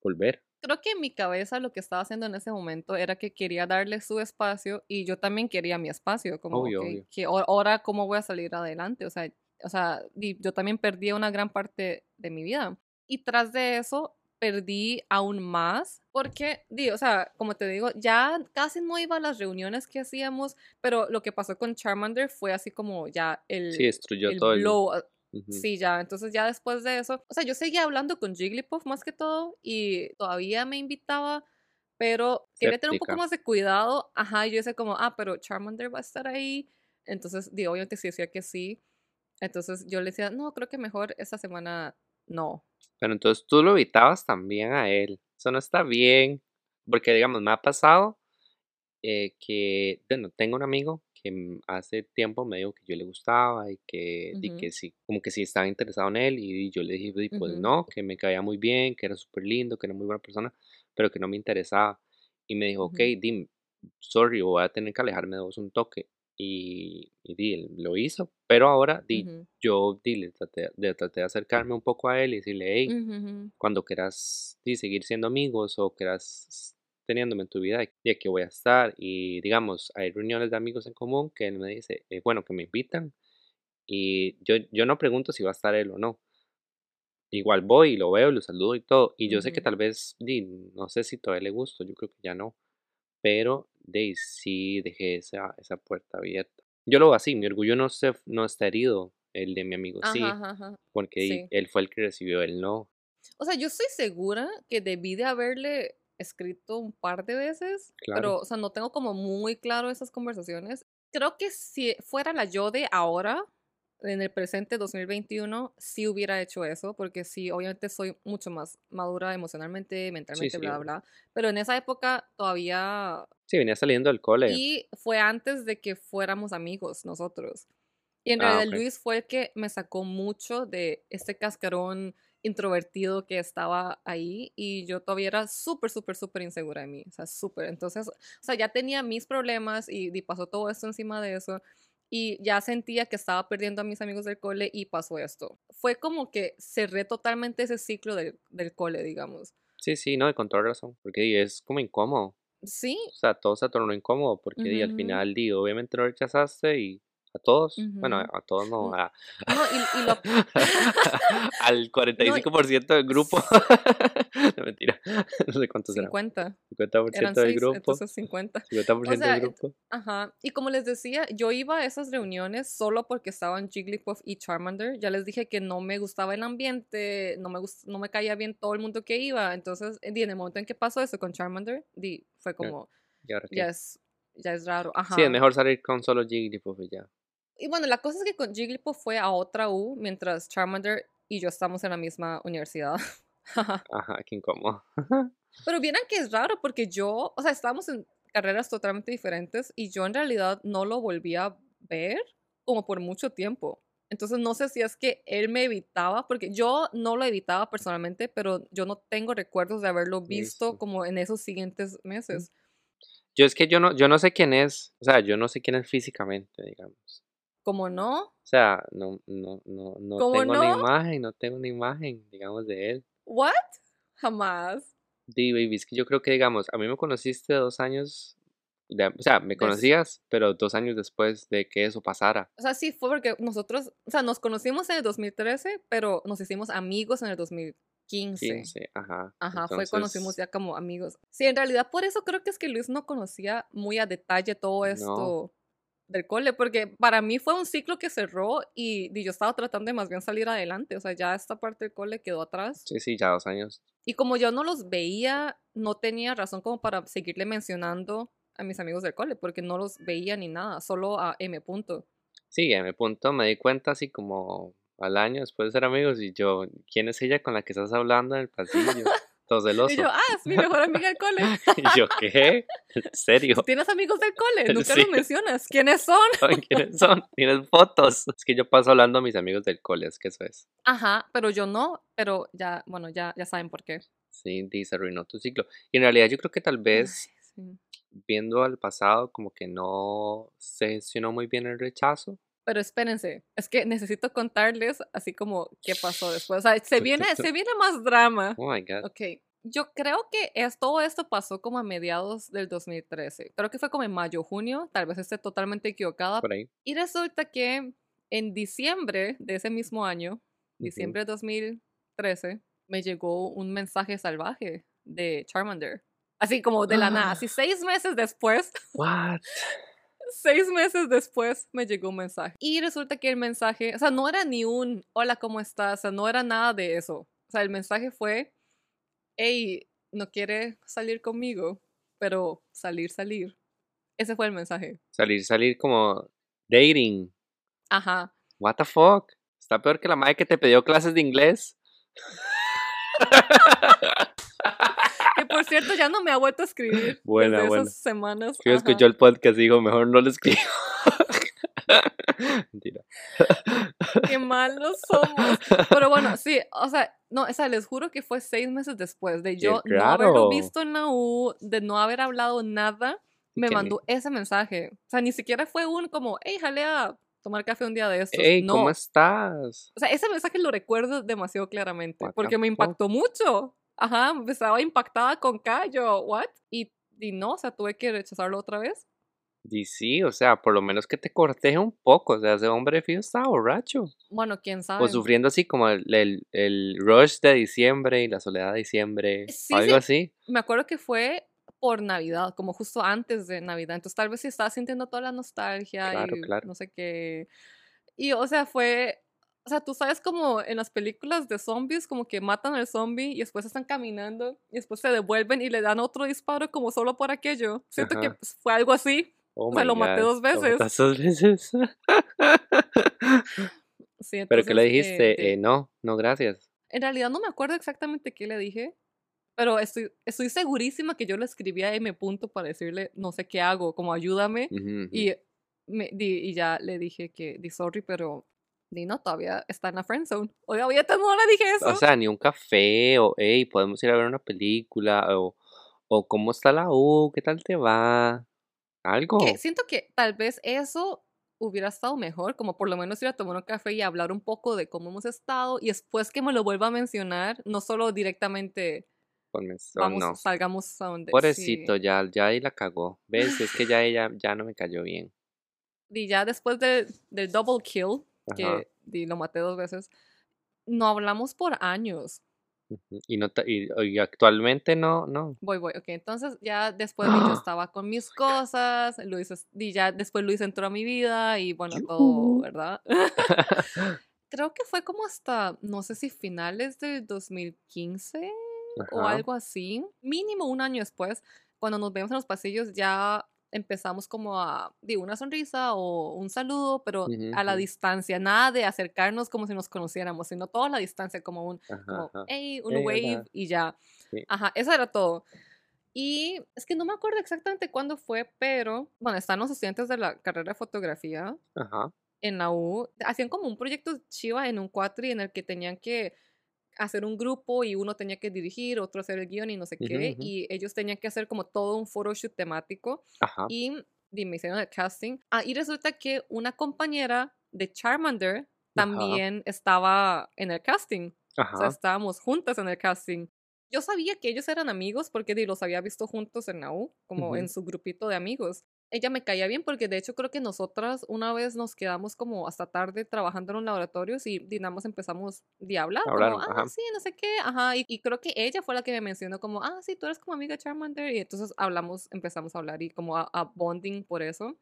Speaker 2: volver.
Speaker 1: Creo que en mi cabeza lo que estaba haciendo en ese momento era que quería darle su espacio y yo también quería mi espacio, como,
Speaker 2: Obvio,
Speaker 1: ok,
Speaker 2: obvio.
Speaker 1: que ahora cómo voy a salir adelante, o sea, o sea, yo también perdí una gran parte de mi vida. Y tras de eso, perdí aún más, porque, di, o sea, como te digo, ya casi no iba a las reuniones que hacíamos, pero lo que pasó con Charmander fue así como ya
Speaker 2: Sí,
Speaker 1: el,
Speaker 2: destruyó
Speaker 1: el
Speaker 2: todo el...
Speaker 1: Sí, ya, entonces ya después de eso, o sea, yo seguía hablando con Jigglypuff más que todo y todavía me invitaba, pero quería tener un poco más de cuidado, ajá, y yo decía como, ah, pero Charmander va a estar ahí, entonces, digo, obviamente sí decía que sí, entonces yo le decía, no, creo que mejor esta semana no.
Speaker 2: Pero entonces tú lo evitabas también a él. Eso no está bien. Porque, digamos, me ha pasado eh, que, bueno, tengo un amigo que mm, hace tiempo me dijo que yo le gustaba y que, di
Speaker 1: Ujú,
Speaker 2: que sí, como que sí estaba interesado en él y, yo le dije, di, pues
Speaker 1: ujú,
Speaker 2: no, que me caía muy bien, que era súper lindo, que era muy buena persona, pero que no me interesaba. Y me dijo, ok,
Speaker 1: ujú,
Speaker 2: dim, sorry, voy a tener que alejarme de vos un toque. Y, y di, él lo hizo, pero ahora di, yo di, le traté, le traté de acercarme un poco a él y decirle, hey, cuando quieras di, seguir siendo amigos o quieras teniéndome en tu vida, y aquí voy a estar. Y digamos, hay reuniones de amigos en común que él me dice, eh, bueno, que me invitan. Y yo, yo no pregunto si va a estar él o no. Igual voy y lo veo, lo saludo y todo. Y yo sé que tal vez, no sé si todavía le gusto, yo creo que ya no. Pero de sí dejé esa, esa puerta abierta. Yo lo veo así, mi orgullo no, se, no está herido, el de mi amigo
Speaker 1: Ajá,
Speaker 2: sí,
Speaker 1: ajá,
Speaker 2: porque
Speaker 1: sí.
Speaker 2: él fue el que recibió el no.
Speaker 1: O sea, yo estoy segura que debí de haberle escrito un par de veces,
Speaker 2: Claro,
Speaker 1: pero, o sea, no tengo como muy claro esas conversaciones. Creo que si fuera la yo de ahora, en el presente 2021, sí hubiera hecho eso, porque sí, obviamente soy mucho más madura emocionalmente,
Speaker 2: sí,
Speaker 1: mentalmente,
Speaker 2: sí,
Speaker 1: bla,
Speaker 2: obvio.
Speaker 1: bla. Pero en esa época todavía...
Speaker 2: Sí, venía saliendo del cole.
Speaker 1: Y fue antes de que fuéramos amigos nosotros. Y en
Speaker 2: Ah,
Speaker 1: realidad
Speaker 2: ok.
Speaker 1: Luis fue el que me sacó mucho de este cascarón introvertido que estaba ahí y yo todavía era súper, súper, súper insegura de mí, o sea, súper. Entonces, o sea, ya tenía mis problemas y, y pasó todo esto encima de eso y ya sentía que estaba perdiendo a mis amigos del cole y pasó esto. Fue como que cerré totalmente ese ciclo del, del cole, digamos.
Speaker 2: Sí, sí, no, con toda razón, porque es como incómodo.
Speaker 1: Sí.
Speaker 2: O sea, todo se tornó incómodo, porque al final, di, obviamente lo rechazaste y a todos, bueno, a,
Speaker 1: ujú.
Speaker 2: a todos no, a,
Speaker 1: No, y, y lo...
Speaker 2: al
Speaker 1: No, y-
Speaker 2: 45% del grupo. No, mentira, no sé cuántos eran.
Speaker 1: 50.
Speaker 2: 50%
Speaker 1: Eran
Speaker 2: del grupo.
Speaker 1: entonces 50.
Speaker 2: 50%
Speaker 1: O sea,
Speaker 2: del grupo.
Speaker 1: ajá. Y como les decía, yo iba a esas reuniones solo porque estaban Jigglypuff y Charmander. Ya les dije que no me gustaba el ambiente, no me, gust- no me caía bien todo el mundo que iba. Entonces, en el momento en que pasó eso con Charmander, di, fue como,
Speaker 2: ¿Y ahora
Speaker 1: ya es, ya es raro.
Speaker 2: Sí, es
Speaker 1: Ajá.
Speaker 2: mejor salir con solo Jigglypuff y ya.
Speaker 1: Y bueno, la cosa es que con Jigglypuff fue a otra U, mientras Charmander y yo estamos en la misma universidad.
Speaker 2: Ajá, qué incómodo.
Speaker 1: Pero vieran que es raro porque yo, o sea, estábamos en carreras totalmente diferentes y yo en realidad no lo volví a ver como por mucho tiempo. Entonces no sé si es que él me evitaba, porque yo no lo evitaba personalmente, pero yo no tengo recuerdos de haberlo visto
Speaker 2: Listo.
Speaker 1: como en esos siguientes meses.
Speaker 2: Yo es que yo no, yo no sé quién es, o sea, yo no sé quién es físicamente, digamos.
Speaker 1: Como no,
Speaker 2: O sea, no, no, no, no tengo una
Speaker 1: no,
Speaker 2: imagen, no tengo una imagen, digamos, de él.
Speaker 1: what? Jamás.
Speaker 2: Di, baby, es que yo creo que, digamos, a mí me conociste dos años, de- o sea, me
Speaker 1: Des-
Speaker 2: conocías, pero dos años después de que eso pasara.
Speaker 1: o sea, sí fue porque nosotros, o sea, nos conocimos en el 2013, pero nos hicimos amigos en el 2015.
Speaker 2: 15, ajá.
Speaker 1: Ajá, fue cuando
Speaker 2: Entonces,
Speaker 1: ya como amigos. Sí, en realidad por eso creo que es que Luis no conocía muy a detalle todo
Speaker 2: no,
Speaker 1: esto del cole, porque para mí fue un ciclo que cerró y, y yo estaba tratando de más bien salir adelante, o sea, ya esta parte del cole quedó atrás.
Speaker 2: sí, sí, ya dos años.
Speaker 1: Y como yo no los veía, no tenía razón como para seguirle mencionando a mis amigos del cole, porque no los veía ni nada, solo a M punto.
Speaker 2: Sí, a mi punto me di cuenta así como al año después de ser amigos y yo, ¿quién es ella con la que estás hablando en el pasillo? Todo celoso.
Speaker 1: Y yo, ah, es mi mejor amiga del cole.
Speaker 2: Y yo, ¿qué? ¿En serio?
Speaker 1: ¿Tienes amigos del cole? Nunca
Speaker 2: Sí.
Speaker 1: los mencionas. ¿Quiénes son?
Speaker 2: ¿Quiénes son? ¿Tienes fotos? Es que yo paso hablando a mis amigos del cole, es que eso es.
Speaker 1: Ajá, pero yo no. Pero ya, bueno, ya, ya saben por qué.
Speaker 2: Sí, se arruinó tu ciclo. Y en realidad yo creo que tal vez
Speaker 1: Ay, sí.
Speaker 2: viendo al pasado como que no se gestionó muy bien el rechazo.
Speaker 1: Pero espérense, es que necesito contarles así como qué pasó después. O sea, se viene, se viene más drama.
Speaker 2: Oh my god.
Speaker 1: Ok, yo creo que es, todo esto pasó como a mediados del 2013. Creo que fue como en mayo, junio, tal vez esté totalmente equivocada.
Speaker 2: Por ahí.
Speaker 1: Y resulta que en diciembre de ese mismo año, diciembre de 2013, me llegó un mensaje salvaje de Charmander. Así como de la nada, así seis meses después,
Speaker 2: What?
Speaker 1: Seis meses después me llegó un mensaje. Y resulta que el mensaje, o sea, no era ni un hola, ¿cómo estás? O sea, no era nada de eso. O sea, el mensaje fue, hey, no quiere salir conmigo, pero salir, salir. Ese fue el mensaje.
Speaker 2: Salir, salir como dating.
Speaker 1: Ajá.
Speaker 2: What the fuck? Está peor que la madre que te pidió clases de inglés.
Speaker 1: Por cierto, ya no me ha vuelto a escribir.
Speaker 2: Buena,
Speaker 1: desde
Speaker 2: buena.
Speaker 1: esas semanas.
Speaker 2: Que escuchó el podcast y dijo, mejor no lo escribo. Mentira.
Speaker 1: Qué malos somos. Pero bueno, sí, o sea, no, o sea, les juro que fue seis meses después de yo no haberlo visto en la U, de no haber hablado nada, me
Speaker 2: ni-
Speaker 1: mandó ese mensaje. O sea, ni siquiera fue un como, hey, jale a tomar café un día de estos.
Speaker 2: Hey,
Speaker 1: no.
Speaker 2: ¿cómo estás?
Speaker 1: O sea, ese mensaje lo recuerdo demasiado claramente, porque me impactó mucho. Ajá, estaba impactada con K, yo, ¿what? Y, y no, o sea, tuve que rechazarlo otra vez.
Speaker 2: Y sí, o sea, por lo menos que te corteje un poco. O sea, ese hombre fijo estaba borracho.
Speaker 1: Bueno, quién sabe.
Speaker 2: O sufriendo así como el, el, el rush de diciembre y la soledad de diciembre.
Speaker 1: Sí,
Speaker 2: algo
Speaker 1: sí.
Speaker 2: así.
Speaker 1: me acuerdo que fue por Navidad, como justo antes de Navidad. Entonces tal vez sí estaba sintiendo toda la nostalgia
Speaker 2: Claro,
Speaker 1: y
Speaker 2: claro.
Speaker 1: no sé qué. Y o sea, fue, o sea, tú sabes como en las películas de zombies, como que matan al zombie y después están caminando y después se devuelven y le dan otro disparo como solo por aquello. Siento que
Speaker 2: Ajá.
Speaker 1: pues, fue algo así.
Speaker 2: Oh
Speaker 1: O sea, lo maté dos veces.
Speaker 2: dos veces.
Speaker 1: Sí,
Speaker 2: Pero que le
Speaker 1: entonces, eh,
Speaker 2: dijiste,
Speaker 1: de-
Speaker 2: eh, no, no, gracias.
Speaker 1: En realidad no me acuerdo exactamente qué le dije, pero estoy, estoy segurísima que yo le escribí a M. punto para decirle, no sé qué hago, como ayúdame. Y, me, di- y ya le dije que, di sorry, pero di no, todavía está en la friend zone. Oiga, oye, no le dije eso.
Speaker 2: O sea, ni un café, o hey, podemos ir a ver una película, o, o cómo está la U, qué tal te va. Algo.
Speaker 1: que siento que tal vez eso hubiera estado mejor, como por lo menos ir a tomar un café y hablar un poco de cómo hemos estado y después que me lo vuelva a mencionar, no solo directamente vamos,
Speaker 2: no.
Speaker 1: salgamos a donde... sí.
Speaker 2: Pobrecito, ya, ya ahí la cagó. ¿Ves? Es que ya ella ya no me cayó bien.
Speaker 1: Y ya después del, del double kill. Que di, lo maté dos veces, no hablamos por años.
Speaker 2: Y, no y, y actualmente no, no.
Speaker 1: Voy, voy, ok. Entonces ya después yo estaba con mis cosas, Luis, y ya después Luis entró a mi vida y bueno, todo,
Speaker 2: Yujú.
Speaker 1: ¿verdad? Creo que fue como hasta, no sé si finales del 2015 o
Speaker 2: Ajá.
Speaker 1: algo así, mínimo un año después, cuando nos vemos en los pasillos ya empezamos como a, digo, una sonrisa o un saludo, pero
Speaker 2: Ujú,
Speaker 1: a la
Speaker 2: ujú.
Speaker 1: distancia, nada de acercarnos como si nos conociéramos, sino toda la distancia, como un,
Speaker 2: Ajá,
Speaker 1: como,
Speaker 2: ajá.
Speaker 1: hey, un
Speaker 2: Hey,
Speaker 1: wave
Speaker 2: hola.
Speaker 1: y ya.
Speaker 2: Sí.
Speaker 1: Ajá, eso era todo. Y es que no me acuerdo exactamente cuándo fue, pero bueno, están los estudiantes de la carrera de fotografía
Speaker 2: Ajá.
Speaker 1: en la U, hacían como un proyecto chiva en un cuatri en el que tenían que hacer un grupo y uno tenía que dirigir, otro hacer el guion y no sé qué,
Speaker 2: ujú.
Speaker 1: y ellos tenían que hacer como todo un photoshoot temático
Speaker 2: Ajá.
Speaker 1: y, me hicieron el casting. Ah, y resulta que una compañera de Charmander también estaba en el casting. O sea,
Speaker 2: Ajá.
Speaker 1: estábamos juntas en el casting. Yo sabía que ellos eran amigos porque los había visto juntos en la U, como
Speaker 2: Ujú.
Speaker 1: en su grupito de amigos. Ella me caía bien porque de hecho creo que nosotras una vez nos quedamos como hasta tarde trabajando en los laboratorios y di, nada más empezamos de hablar,
Speaker 2: Hablaron,
Speaker 1: como, ah,
Speaker 2: ajá.
Speaker 1: sí, no sé qué, ajá, y, y creo que ella fue la que me mencionó como, ah, sí, tú eres como amiga de Charmander, y entonces hablamos, empezamos a hablar y como a, a bonding por eso,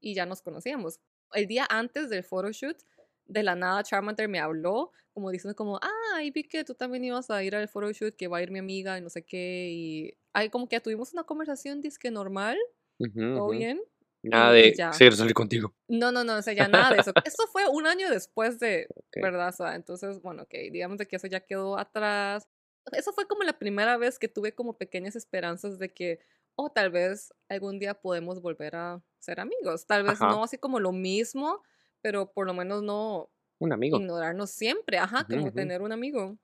Speaker 1: y ya nos conocíamos. El día antes del photoshoot, de la nada Charmander me habló, como diciendo como, ah, y vi que tú también ibas a ir al photoshoot, que va a ir mi amiga y no sé qué, y ahí como que tuvimos una conversación disque normal,
Speaker 2: Ujú,
Speaker 1: todo
Speaker 2: ujú.
Speaker 1: bien.
Speaker 2: Nada
Speaker 1: y
Speaker 2: de
Speaker 1: ya.
Speaker 2: quiero salir contigo.
Speaker 1: No, no, no, o sea, ya nada de eso. Esto fue un año después de,
Speaker 2: Ok.
Speaker 1: ¿verdad? O sea, entonces, bueno, ok, digamos de que eso ya quedó atrás. eso fue como la primera vez que tuve como pequeñas esperanzas de que, oh, tal vez algún día podemos volver a ser amigos. Tal vez
Speaker 2: Ajá.
Speaker 1: no así como lo mismo, pero por lo menos no
Speaker 2: Un amigo.
Speaker 1: ignorarnos siempre, ajá,
Speaker 2: Ujú,
Speaker 1: como
Speaker 2: ujú.
Speaker 1: tener un amigo.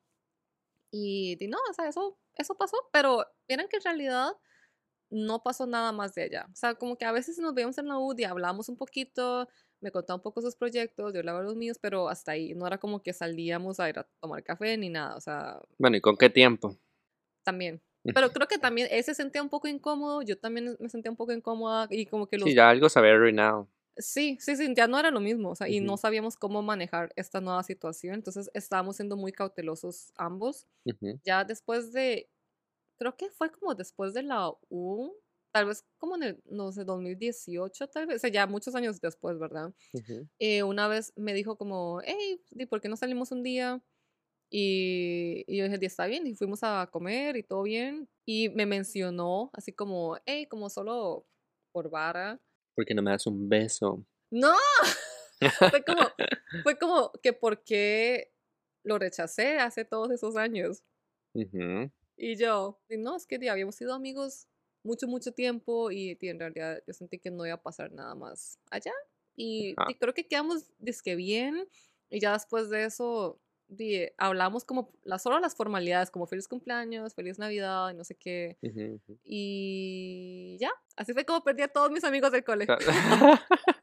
Speaker 1: Y, di, no, o sea, eso, eso pasó, pero vieran que en realidad no pasó nada más de allá. O sea, como que a veces nos veíamos en la U y hablamos un poquito, me contaba un poco sus proyectos, yo hablaba de los míos, pero hasta ahí, no era como que salíamos a ir a tomar café ni nada, o sea,
Speaker 2: Bueno, ¿y con qué tiempo?
Speaker 1: también. Pero creo que también él se sentía un poco incómodo, yo también me sentía un poco incómoda y como que los...
Speaker 2: Sí, ya algo se había arruinado.
Speaker 1: Sí, sí, sí, ya no era lo mismo, o sea, y no sabíamos cómo manejar esta nueva situación, entonces estábamos siendo muy cautelosos ambos. Ya después de, creo que fue como después de la U, tal vez como en el, no sé, 2018, tal vez, o sea, ya muchos años después, ¿verdad? Eh, una vez me dijo como, hey, ¿y ¿por qué no salimos un día? Y, y yo dije, "Di, está bien, y fuimos a comer y todo bien. Y me mencionó así como, hey, como solo por vara.
Speaker 2: ¿Por qué no me das un beso?
Speaker 1: No, fue como, fue como que por qué lo rechacé hace todos esos años.
Speaker 2: Ujú.
Speaker 1: Y yo, y no, es que habíamos sido amigos mucho, mucho tiempo y en realidad yo sentí que no iba a pasar nada más allá. Y creo que quedamos disque bien. Y ya después de eso, di, hablamos como las, solo las formalidades, como feliz cumpleaños, feliz Navidad y no sé qué. Y ya, así fue como perdí a todos mis amigos del cole.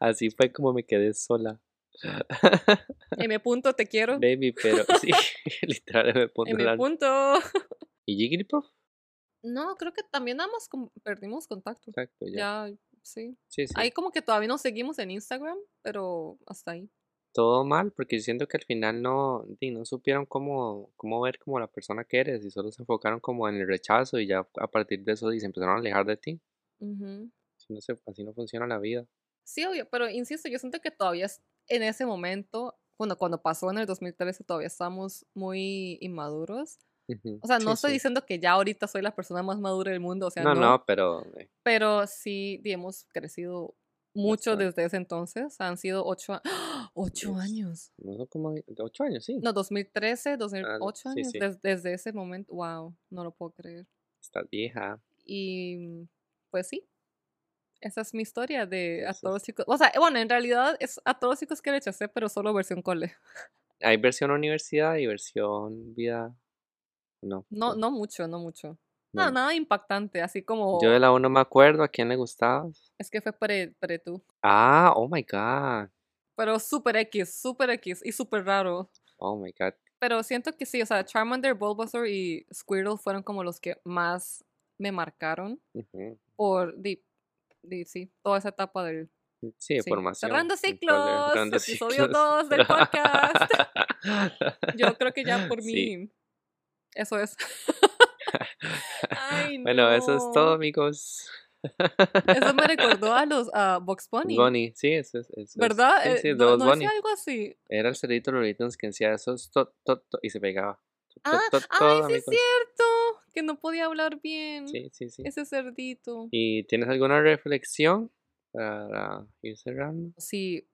Speaker 2: Así fue como me quedé sola.
Speaker 1: M punto, te quiero.
Speaker 2: Baby, pero sí, literal me pongo
Speaker 1: M
Speaker 2: la...
Speaker 1: punto.
Speaker 2: ¿Y Jigglypuff?
Speaker 1: No, creo que también ambos como perdimos contacto.
Speaker 2: Exacto, ya.
Speaker 1: Ya, sí.
Speaker 2: Sí, sí.
Speaker 1: Ahí como que todavía nos seguimos en Instagram, pero hasta ahí.
Speaker 2: Todo mal, porque yo siento que al final no, no supieron cómo, cómo ver como la persona que eres y solo se enfocaron como en el rechazo y ya a partir de eso di, se empezaron a alejar de ti.
Speaker 1: Ujú.
Speaker 2: Así no, se, así no funciona la vida.
Speaker 1: Sí, obvio, pero insisto, yo siento que todavía en ese momento, bueno, cuando pasó en el 2013, todavía estamos muy inmaduros. O sea, no
Speaker 2: sí,
Speaker 1: estoy
Speaker 2: sí.
Speaker 1: diciendo que ya ahorita soy la persona más madura del mundo, o sea,
Speaker 2: No,
Speaker 1: no,
Speaker 2: no, pero eh,
Speaker 1: pero sí hemos crecido mucho
Speaker 2: Bastante.
Speaker 1: desde ese entonces. Han sido ocho, a- ¡Ah! ocho años.
Speaker 2: no como ocho años, sí.
Speaker 1: No, 2013, 2008
Speaker 2: sí,
Speaker 1: años.
Speaker 2: sí.
Speaker 1: des- desde ese momento, wow, no lo puedo creer.
Speaker 2: Estás vieja.
Speaker 1: Y pues sí, esa es mi historia de a todos los chicos. O sea, bueno, en realidad es a todos los chicos que rechacé, pero solo versión cole.
Speaker 2: Hay versión universidad y versión vida. No.
Speaker 1: No, no mucho, no mucho. No,
Speaker 2: no.
Speaker 1: nada impactante, así como
Speaker 2: Yo de la uno me acuerdo a quién le gustabas.
Speaker 1: es que fue pre, pre tú.
Speaker 2: Ah, oh my god.
Speaker 1: Pero súper X, súper X y súper raro.
Speaker 2: Oh my god.
Speaker 1: Pero siento que sí, o sea, Charmander, Bulbasaur y Squirtle fueron como los que más me marcaron por, di, sí, toda esa etapa del...
Speaker 2: Sí, de
Speaker 1: sí.
Speaker 2: formación.
Speaker 1: Cerrando ciclos,
Speaker 2: cerrando
Speaker 1: episodio
Speaker 2: ciclos.
Speaker 1: 2 del podcast. Yo creo que ya por
Speaker 2: Sí.
Speaker 1: mí, eso es. Ay,
Speaker 2: Bueno, eso es todo,
Speaker 1: no.
Speaker 2: amigos.
Speaker 1: Eso me recordó a los a Box Bunny,
Speaker 2: Bunny, sí, eso es. Eso es.
Speaker 1: ¿verdad?
Speaker 2: Sí,
Speaker 1: Eh,
Speaker 2: sí, de
Speaker 1: no, no
Speaker 2: Bunny.
Speaker 1: algo así.
Speaker 2: Era el cerdito Loretons que decía eso es tot, tot, tot, y se pegaba. Tot,
Speaker 1: Ah,
Speaker 2: tot,
Speaker 1: ay, sí es
Speaker 2: amigos.
Speaker 1: cierto, que no podía hablar bien.
Speaker 2: Sí, sí, sí.
Speaker 1: Ese cerdito.
Speaker 2: ¿Y tienes alguna reflexión para ir cerrando?
Speaker 1: Si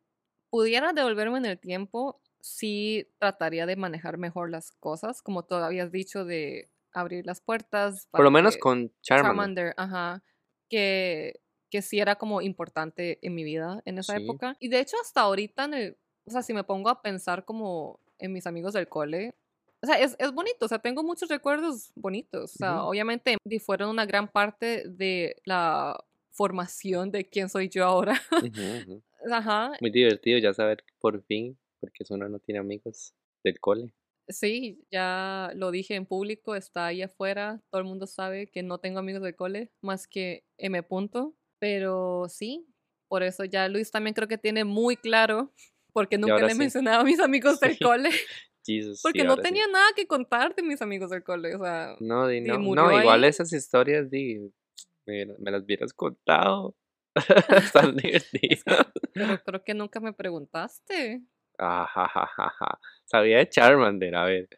Speaker 1: pudiera devolverme en el tiempo, sí trataría de manejar mejor las cosas, como tú habías dicho, de abrir las puertas.
Speaker 2: Por lo menos con Charmander.
Speaker 1: Charmander, ajá, que, que sí era como importante en mi vida en esa
Speaker 2: Sí.
Speaker 1: época. Y de hecho hasta ahorita, en el, o sea, si me pongo a pensar como en mis amigos del cole, o sea, es, es bonito, o sea, tengo muchos recuerdos bonitos. O sea,
Speaker 2: Ujú.
Speaker 1: obviamente di- fueron una gran parte de la formación de quién soy yo ahora.
Speaker 2: Ujú, ujú.
Speaker 1: Ajá,
Speaker 2: Muy divertido ya saber por fin, porque uno no tiene amigos del cole.
Speaker 1: sí, ya lo dije en público, está ahí afuera, todo el mundo sabe que no tengo amigos del cole, más que M. Punto, pero sí, por eso ya Luis también creo que tiene muy claro, porque nunca le he
Speaker 2: sí.
Speaker 1: mencionado a mis amigos del
Speaker 2: Sí.
Speaker 1: cole,
Speaker 2: Jesus,
Speaker 1: porque
Speaker 2: sí,
Speaker 1: no
Speaker 2: sí.
Speaker 1: tenía nada que contar de mis amigos del cole, o sea,
Speaker 2: No, di, no, igual esas historias, di, me, me las hubieras contado. Están divertidas.
Speaker 1: pero creo que nunca me preguntaste.
Speaker 2: Ajajajaja. Sabía de Charmander, a ver,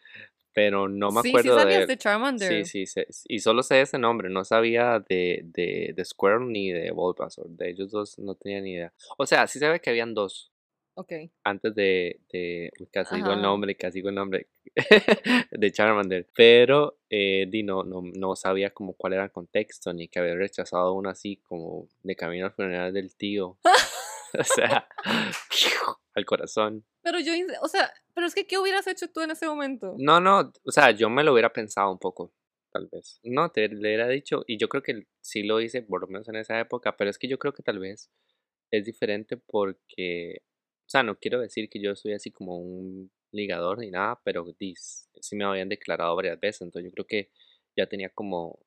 Speaker 2: pero no me
Speaker 1: sí, sí
Speaker 2: acuerdo de
Speaker 1: sabías de Charmander.
Speaker 2: Sí, sí, sé- y solo sé ese nombre, no sabía de, de, de Squirtle ni de Bulbasaur, de ellos dos no tenía ni idea. O sea, sí sabía que habían dos,
Speaker 1: Ok.
Speaker 2: antes de, de uy, casi digo el nombre, casi digo el nombre, de Charmander. Pero eh, di, no, no, no sabía como cuál era el contexto, ni que había rechazado uno así como de camino al funeral del tío. o sea, al corazón.
Speaker 1: Pero yo, o sea, pero es que, ¿qué hubieras hecho tú en ese momento?
Speaker 2: No, no, o sea, yo me lo hubiera pensado un poco, tal vez. No, te le hubiera dicho, y yo creo que sí lo hice, por lo menos en esa época, pero es que yo creo que tal vez es diferente porque, o sea, no quiero decir que yo soy así como un ligador ni nada, pero sí me habían declarado varias veces, entonces yo creo que ya tenía como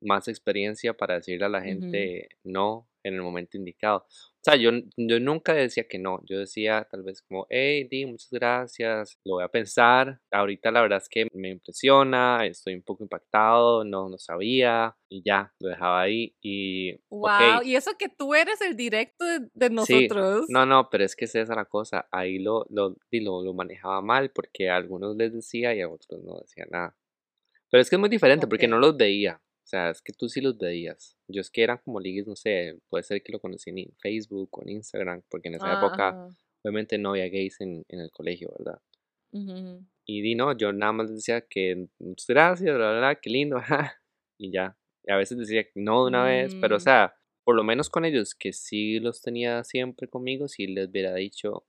Speaker 2: más experiencia para decirle a la gente no en el momento indicado. O sea, yo, yo nunca decía que no, yo decía tal vez como, hey, Di, muchas gracias, lo voy a pensar. Ahorita la verdad es que me impresiona, estoy un poco impactado, no, no sabía y ya, lo dejaba ahí y...
Speaker 1: Wow, y eso que tú eres el directo de, nosotros.
Speaker 2: no, no, pero es que esa es la cosa, ahí lo, lo, lo, lo manejaba mal porque a algunos les decía y a otros no decía nada. Pero es que es muy diferente porque no los veía. O sea, es que tú sí los veías. Yo es que eran como ligues, no sé, puede ser que lo conocí en Facebook o en Instagram, porque en esa época obviamente no había gays en, en el colegio, ¿verdad? Y di no, yo nada más decía que muchas gracias, bla, bla, bla, qué lindo, y ya. Y a veces decía no de una vez, pero o mm. sea, por lo menos con ellos que sí los tenía siempre conmigo, si les hubiera dicho,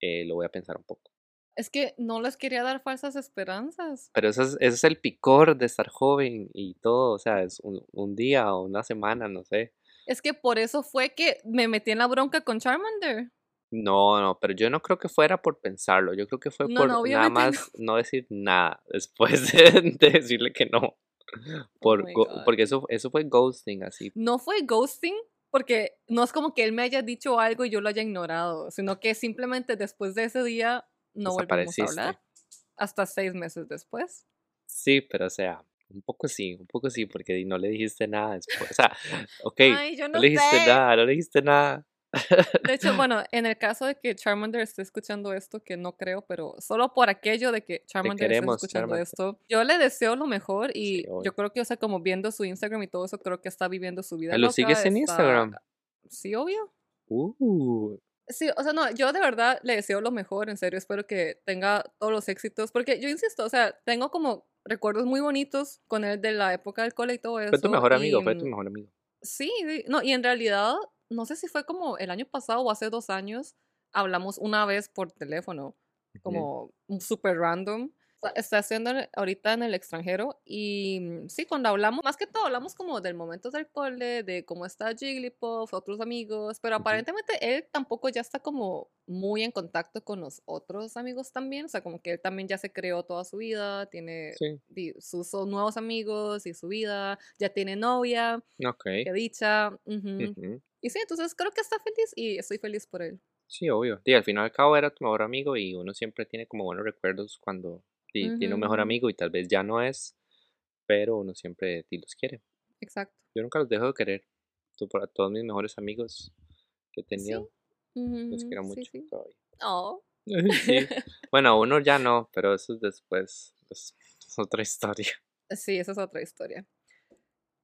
Speaker 2: eh, lo voy a pensar un poco.
Speaker 1: Es que no les quería dar falsas esperanzas.
Speaker 2: Pero eso es, es el picor de estar joven y todo, o sea, es un, un, día o una semana, no sé.
Speaker 1: Es que por eso fue que me metí en la bronca con Charmander.
Speaker 2: No, no, pero yo no creo que fuera por pensarlo, yo creo que fue por nada más no. decir nada después de, decirle que no. Por, oh porque eso, eso fue ghosting así.
Speaker 1: No fue ghosting, porque no es como que él me haya dicho algo y yo lo haya ignorado, sino que simplemente después de ese día no volvemos a hablar hasta seis meses después.
Speaker 2: Sí, pero o sea, un poco sí, un poco sí, porque no le dijiste nada después. O sea, ok, no, le dijiste nada, no le dijiste nada.
Speaker 1: De hecho, bueno, en el caso de que Charmander esté escuchando esto, que no creo, pero solo por aquello de que Charmander esté escuchando esto, yo le deseo lo mejor y yo creo que, o sea, como viendo su Instagram y todo eso, creo que está viviendo su vida.
Speaker 2: ¿Lo sigues en Instagram?
Speaker 1: Sí, obvio.
Speaker 2: Uh,
Speaker 1: Sí, o sea, no, yo de verdad le deseo lo mejor, en serio, espero que tenga todos los éxitos, porque yo insisto, o sea, tengo como recuerdos muy bonitos con él de la época del cole y todo eso.
Speaker 2: Fue tu mejor amigo, fue tu mejor amigo.
Speaker 1: Sí, no, y en realidad, no sé si fue como el año pasado o hace dos años, hablamos una vez por teléfono, como un súper random, está haciendo ahorita en el extranjero y mm, sí, cuando hablamos, más que todo hablamos como del momento del cole, de cómo está Jigglypuff, otros amigos, pero aparentemente él tampoco ya está como muy en contacto con los otros amigos también, o sea, como que él también ya se creó toda su vida, tiene sus, nuevos amigos y su vida, ya tiene novia,
Speaker 2: okay.
Speaker 1: que dicha. Y sí, entonces creo que está feliz y estoy feliz por él.
Speaker 2: Sí, obvio. Y al final al cabo era tu mejor amigo y uno siempre tiene como buenos recuerdos cuando tiene un mejor amigo y tal vez ya no es, pero uno siempre los quiere.
Speaker 1: Exacto.
Speaker 2: Yo nunca los dejo de querer. Tú, para todos mis mejores amigos que he tenido, los quiero mucho todavía.
Speaker 1: Oh.
Speaker 2: Bueno, uno ya no, pero eso es después. Es, otra historia.
Speaker 1: Sí, esa es otra historia.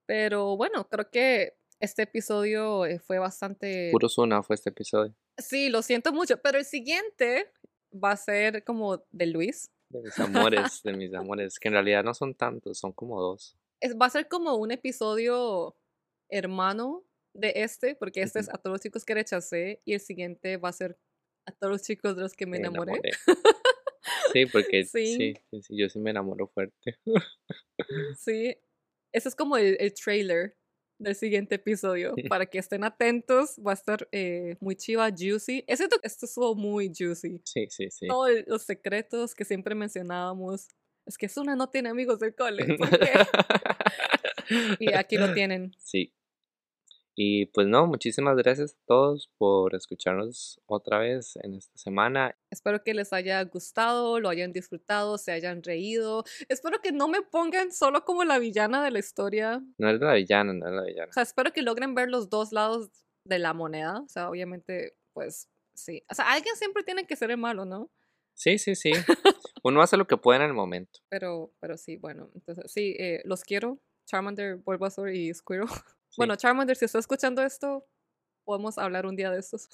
Speaker 1: Pero bueno, creo que este episodio eh, fue bastante.
Speaker 2: Puro zona fue este episodio.
Speaker 1: Sí, lo siento mucho, pero el siguiente va a ser como de Luis.
Speaker 2: De mis amores, de mis amores, que en realidad no son tantos, son como dos.
Speaker 1: Es, va a ser como un episodio hermano de este, porque este es a todos los chicos que rechacé y el siguiente va a ser a todos los chicos de los que me, enamoré.
Speaker 2: Sí, porque sí. Sí, sí. yo sí me enamoro fuerte.
Speaker 1: Sí, ese es como el, el trailer del siguiente episodio para que estén atentos. Va a estar eh, muy chiva, juicy. Es cierto que esto estuvo muy juicy.
Speaker 2: Sí, sí, sí.
Speaker 1: Todos los secretos que siempre mencionábamos. Es que Suna no tiene amigos del cole. y aquí lo tienen.
Speaker 2: Sí. Y pues no, muchísimas gracias a todos por escucharnos otra vez en esta semana.
Speaker 1: Espero que les haya gustado, lo hayan disfrutado, se hayan reído. Espero que no me pongan solo como la villana de la historia.
Speaker 2: No es la villana, no es la villana.
Speaker 1: O sea, espero que logren ver los dos lados de la moneda. O sea, obviamente, pues sí. O sea, alguien siempre tiene que ser el malo, ¿no?
Speaker 2: Sí, sí, sí. Uno hace lo que puede en el momento.
Speaker 1: Pero, pero sí, bueno, entonces sí, eh, los quiero. Charmander, Bulbasaur y Squirrel. Bueno, Charmander, si está escuchando esto, podemos hablar un día de estos.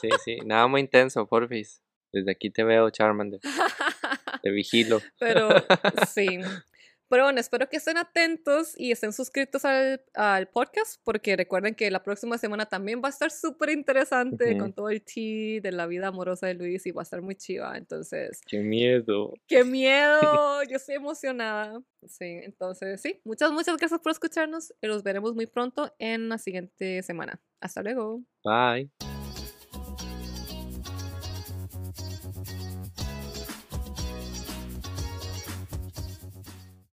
Speaker 2: sí, sí, nada muy intenso, porfis. Desde aquí te veo, Charmander. Te vigilo.
Speaker 1: Pero sí. Pero bueno, espero que estén atentos y estén suscritos al, al podcast, porque recuerden que la próxima semana también va a estar súper interesante con todo el tea de la vida amorosa de Luis y va a estar muy chiva. Entonces,
Speaker 2: Qué miedo.
Speaker 1: ¡qué miedo! Yo estoy emocionada. Sí, entonces, sí, muchas, muchas gracias por escucharnos y los veremos muy pronto en la siguiente semana. Hasta luego.
Speaker 2: Bye.